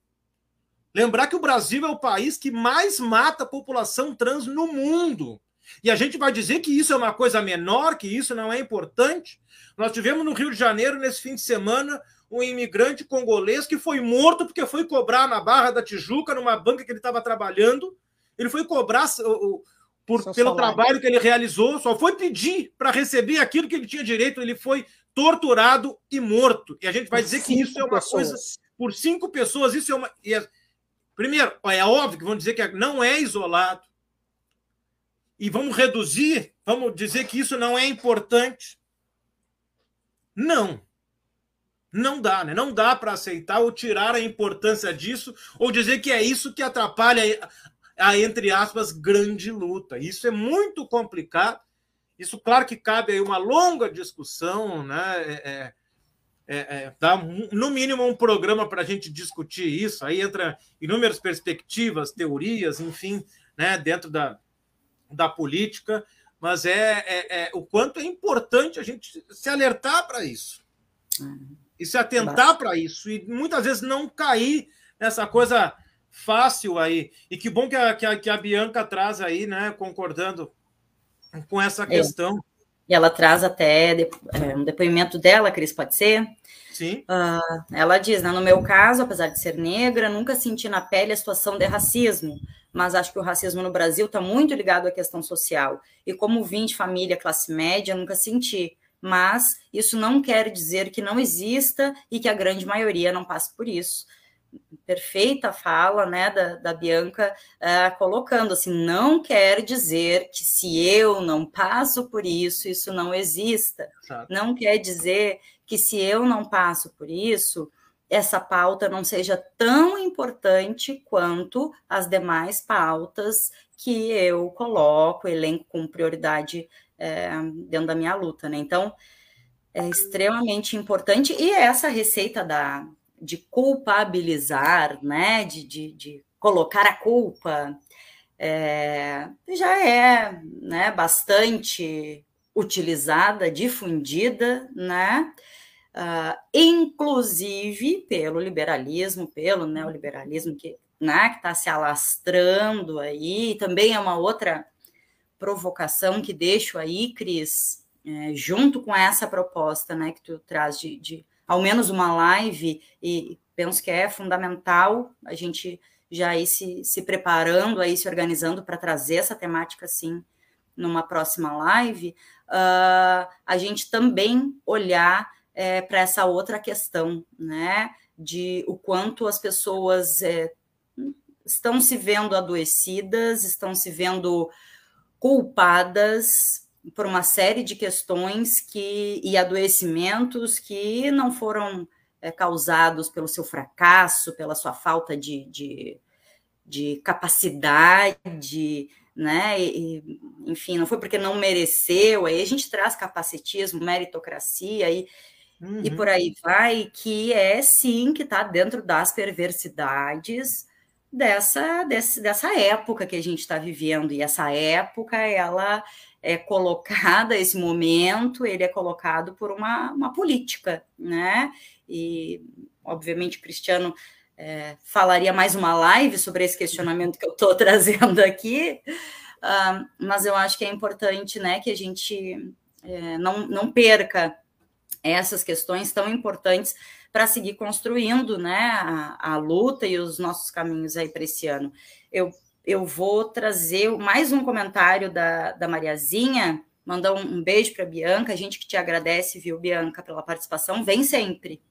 Lembrar que o Brasil é o país que mais mata a população trans no mundo. E a gente vai dizer que isso é uma coisa menor, que isso não é importante. Nós tivemos no Rio de Janeiro, nesse fim de semana, um imigrante congolês que foi morto porque foi cobrar na Barra da Tijuca, numa banca que ele estava trabalhando. Ele foi cobrar por, pelo trabalho que ele realizou, só foi pedir para receber aquilo que ele tinha direito. Ele foi torturado e morto. E a gente vai por dizer que isso é uma pessoas. coisa por cinco pessoas. Isso é uma. É... Primeiro, é óbvio que vão dizer que não é isolado. E vamos reduzir, vamos dizer que isso não é importante. Não. Não dá, né? Não dá para aceitar ou tirar a importância disso, ou dizer que é isso que atrapalha a, entre aspas, grande luta. Isso é muito complicado isso, claro que cabe aí uma longa discussão, né? É, é, é, é dá no mínimo um programa para a gente discutir isso. Aí entra inúmeras perspectivas, teorias, enfim, né, dentro da, da política, mas é, é, é o quanto é importante a gente se alertar para isso uhum. e se atentar para isso e muitas vezes não cair nessa coisa fácil aí. E que bom que a, que a, que a Bianca traz aí, né, concordando com essa é. questão. e ela traz até é, um depoimento dela, Cris, pode ser? Sim. Uh, ela diz, né, no meu caso, apesar de ser negra, nunca senti na pele a situação de racismo, mas acho que o racismo no Brasil está muito ligado à questão social. E como vim de família classe média, nunca senti. Mas isso não quer dizer que não exista e que a grande maioria não passe por isso perfeita fala né, da, da Bianca, uh, colocando assim: não quer dizer que se eu não passo por isso, isso não exista. Exato. Não quer dizer que se eu não passo por isso, essa pauta não seja tão importante quanto as demais pautas que eu coloco, elenco com prioridade é, dentro da minha luta. Né? Então, é extremamente importante. E essa receita da, de culpabilizar, né, de, de, de colocar a culpa, é, já é né, bastante utilizada, difundida, né, uh, inclusive pelo liberalismo, pelo neoliberalismo que né, está se alastrando aí, também é uma outra provocação que deixo aí, Cris, é, junto com essa proposta né, que tu traz de, de ao menos uma live, e penso que é fundamental a gente já ir se, se preparando, aí se organizando para trazer essa temática, assim, numa próxima live, uh, a gente também olhar é, para essa outra questão, né, de o quanto as pessoas é, estão se vendo adoecidas, estão se vendo culpadas por uma série de questões que e adoecimentos que não foram é, causados pelo seu fracasso, pela sua falta de, de, de capacidade, né? E, enfim, não foi porque não mereceu. Aí a gente traz capacitismo, meritocracia e, uhum. e por aí vai, que é sim que está dentro das perversidades dessa, desse, dessa época que a gente está vivendo. E essa época, ela é colocada, esse momento, ele é colocado por uma, uma política, né? E, obviamente, Cristiano é, falaria mais uma live sobre esse questionamento que eu estou trazendo aqui, uh, mas eu acho que é importante, né, que a gente é, não, não perca essas questões tão importantes para seguir construindo, né, a, a luta e os nossos caminhos aí para esse ano. Eu eu vou trazer mais um comentário da, da Mariazinha, mandar um, um beijo para a Bianca, a gente que te agradece, viu, Bianca, pela participação, vem sempre.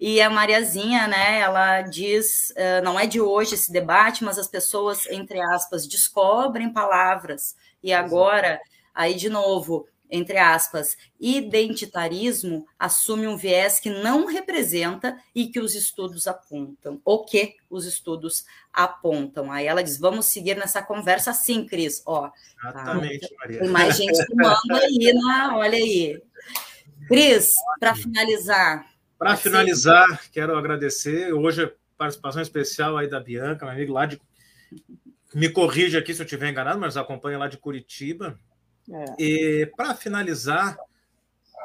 E a Mariazinha, né, ela diz, uh, não é de hoje esse debate, mas as pessoas, entre aspas, descobrem palavras. E agora, aí de novo, entre aspas, identitarismo assume um viés que não representa e que os estudos apontam, o que os estudos apontam. Aí ela diz: vamos seguir nessa conversa assim, Cris. Ó, Exatamente, tá? Maria. Tem mais gente que manda aí, né? Olha aí. Cris, para finalizar. Para finalizar, quero agradecer. Hoje, participação especial aí da Bianca, meu amigo lá de. Me corrija aqui se eu estiver enganado, mas acompanha lá de Curitiba. É. E para finalizar,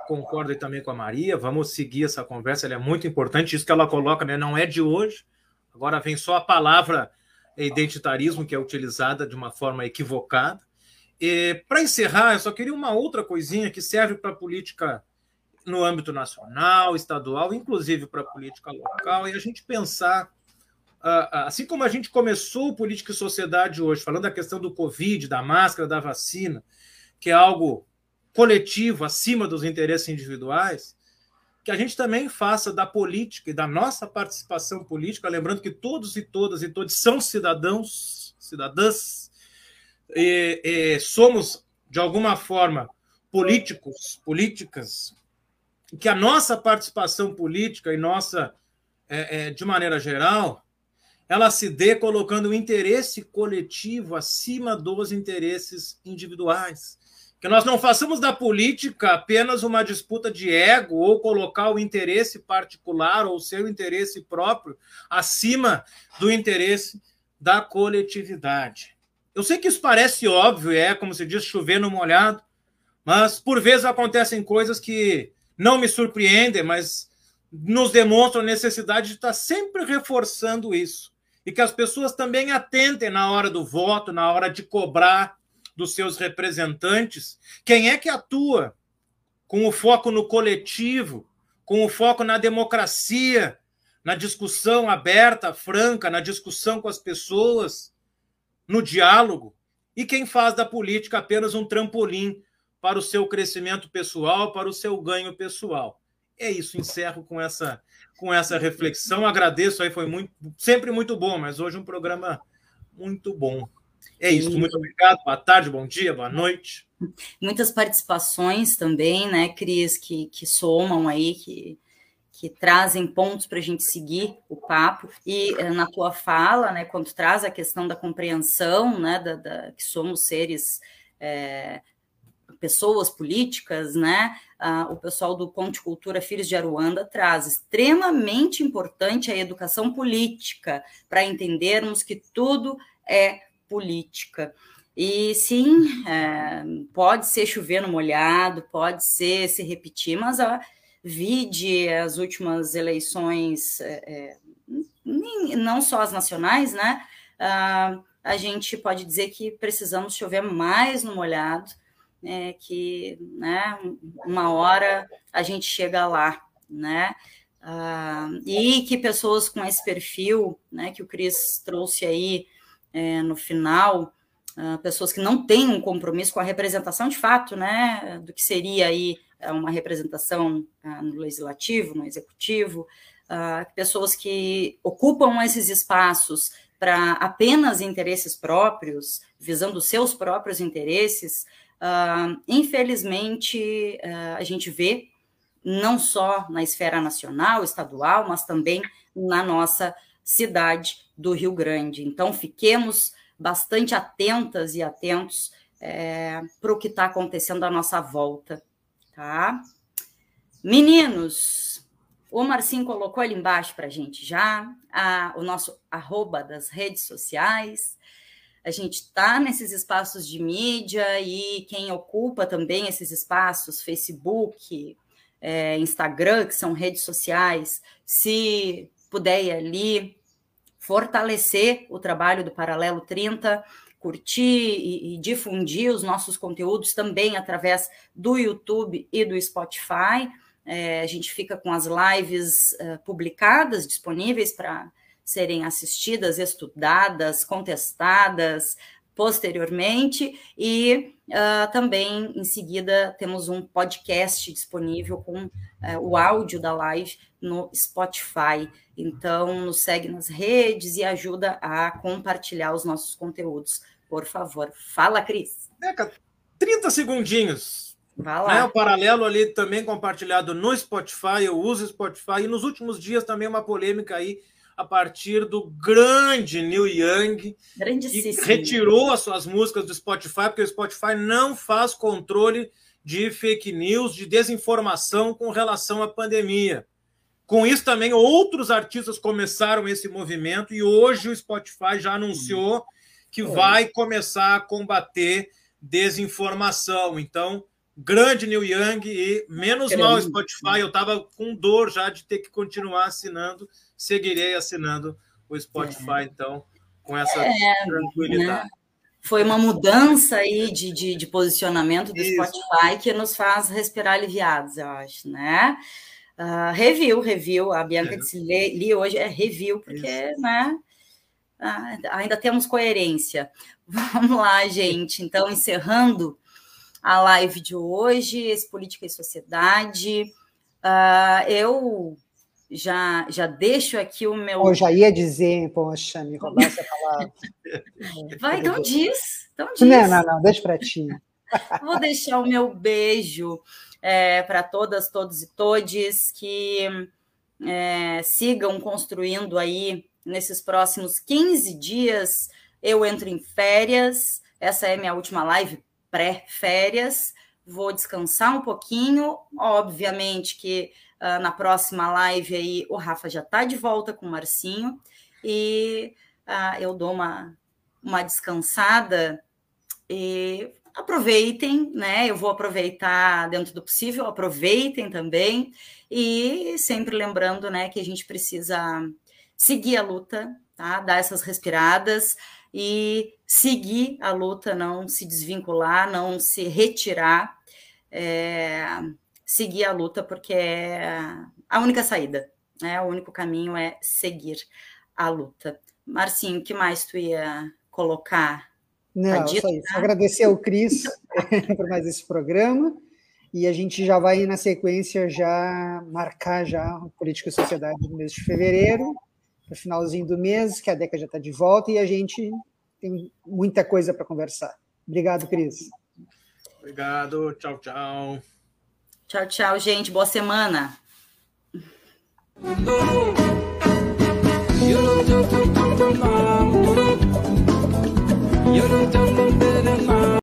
concordo também com a Maria, vamos seguir essa conversa, ela é muito importante, isso que ela coloca, né, não é de hoje, agora vem só a palavra identitarismo, que é utilizada de uma forma equivocada. Para encerrar, eu só queria uma outra coisinha que serve para a política no âmbito nacional, estadual, inclusive para a política local, e a gente pensar, assim como a gente começou política e sociedade hoje, falando da questão do Covid, da máscara, da vacina, que é algo coletivo, acima dos interesses individuais, que a gente também faça da política e da nossa participação política, lembrando que todos e todas e todos são cidadãos, cidadãs, e, e somos, de alguma forma, políticos, políticas, que a nossa participação política e nossa, é, é, de maneira geral, ela se dê colocando o interesse coletivo acima dos interesses individuais que nós não façamos da política apenas uma disputa de ego ou colocar o interesse particular ou seu interesse próprio acima do interesse da coletividade. Eu sei que isso parece óbvio, é como se diz chover no molhado, mas por vezes acontecem coisas que não me surpreendem, mas nos demonstram a necessidade de estar sempre reforçando isso. E que as pessoas também atentem na hora do voto, na hora de cobrar, dos seus representantes, quem é que atua com o foco no coletivo, com o foco na democracia, na discussão aberta, franca, na discussão com as pessoas, no diálogo, e quem faz da política apenas um trampolim para o seu crescimento pessoal, para o seu ganho pessoal. É isso, encerro com essa com essa reflexão. Agradeço aí, foi muito sempre muito bom, mas hoje um programa muito bom. É isso, muito obrigado. Boa tarde, bom dia, boa noite. Muitas participações também, né, Cris, que, que somam aí, que, que trazem pontos para a gente seguir o papo. E eh, na tua fala, né, quando traz a questão da compreensão, né, da, da que somos seres é, pessoas políticas, né? Ah, o pessoal do Ponte Cultura Filhos de Aruanda traz extremamente importante a educação política para entendermos que tudo é política. E sim, é, pode ser chover no molhado, pode ser se repetir, mas a vide as últimas eleições, é, é não só as nacionais, né? Ah, a gente pode dizer que precisamos chover mais no molhado, é, que né, uma hora a gente chega lá, né? Ah, e que pessoas com esse perfil, né, que o Cris trouxe aí é, no final, ah, pessoas que não têm um compromisso com a representação de fato, né, do que seria aí é, uma representação ah, no legislativo, no executivo, ah, pessoas que ocupam esses espaços para apenas interesses próprios, visando seus próprios interesses, Uh, infelizmente, uh, a gente vê, não só na esfera nacional, estadual, mas também na nossa cidade do Rio Grande. Então, fiquemos bastante atentas e atentos é, para o que está acontecendo à nossa volta, tá? Meninos, o Marcinho colocou ali embaixo para a gente já a, o nosso arroba das redes sociais a gente está nesses espaços de mídia e quem ocupa também esses espaços, Facebook, é, Instagram, que são redes sociais, se puder ali, fortalecer o trabalho do Paralelo 30, curtir e, e difundir os nossos conteúdos também através do YouTube e do Spotify. É, a gente fica com as lives uh, publicadas, disponíveis para serem assistidas, estudadas, contestadas posteriormente e uh, também em seguida temos um podcast disponível com uh, o áudio da live no Spotify. Então nos segue nas redes e ajuda a compartilhar os nossos conteúdos, por favor. Fala, Cris. Deca, 30 segundinhos. Vai lá. Né, o paralelo ali também compartilhado no Spotify, eu uso Spotify, e nos últimos dias também uma polêmica aí a partir do grande Neil Young, que retirou as suas músicas do Spotify, porque o Spotify não faz controle de fake news, de desinformação com relação à pandemia. Com isso também outros artistas começaram esse movimento e hoje o Spotify já anunciou que vai começar a combater desinformação. Então, grande Neil Young e menos mal Spotify, eu estava com dor já de ter que continuar assinando seguirei assinando o Spotify, é. então, com essa é, tranquilidade. Né? Foi uma mudança aí de, de, de posicionamento do Isso. Spotify que nos faz respirar aliviados, eu acho, né? Uh, review, review. A Bianca é. disse li, li hoje é review, porque, Isso. né? Ah, ainda temos coerência. Vamos lá, gente. Então, encerrando a live de hoje, esse Política e Sociedade. Uh, eu já, já deixo aqui o meu. Eu já ia dizer, poxa, me roubar essa palavra. Vai, então diz. Então diz. Não, não, não, deixa para ti. Vou deixar o meu beijo é, para todas, todos e todes que é, sigam construindo aí nesses próximos 15 dias. Eu entro em férias, essa é minha última live pré-férias. Vou descansar um pouquinho, obviamente que Uh, na próxima live aí, o Rafa já está de volta com o Marcinho e uh, eu dou uma, uma descansada e aproveitem, né? Eu vou aproveitar dentro do possível, aproveitem também e sempre lembrando, né, que a gente precisa seguir a luta, tá? Dar essas respiradas. E seguir a luta, não se desvincular, não se retirar, é, seguir a luta, porque é a única saída, né? o único caminho é seguir a luta. Marcinho, o que mais tu ia colocar? Não, só isso. Agradecer ao Cris por mais esse programa e a gente já vai na sequência já marcar já política e sociedade no mês de fevereiro, para o finalzinho do mês, que a Deca já está de volta e a gente tem muita coisa para conversar. Obrigado, Cris. Obrigado, tchau, tchau. Tchau, tchau, gente. Boa semana.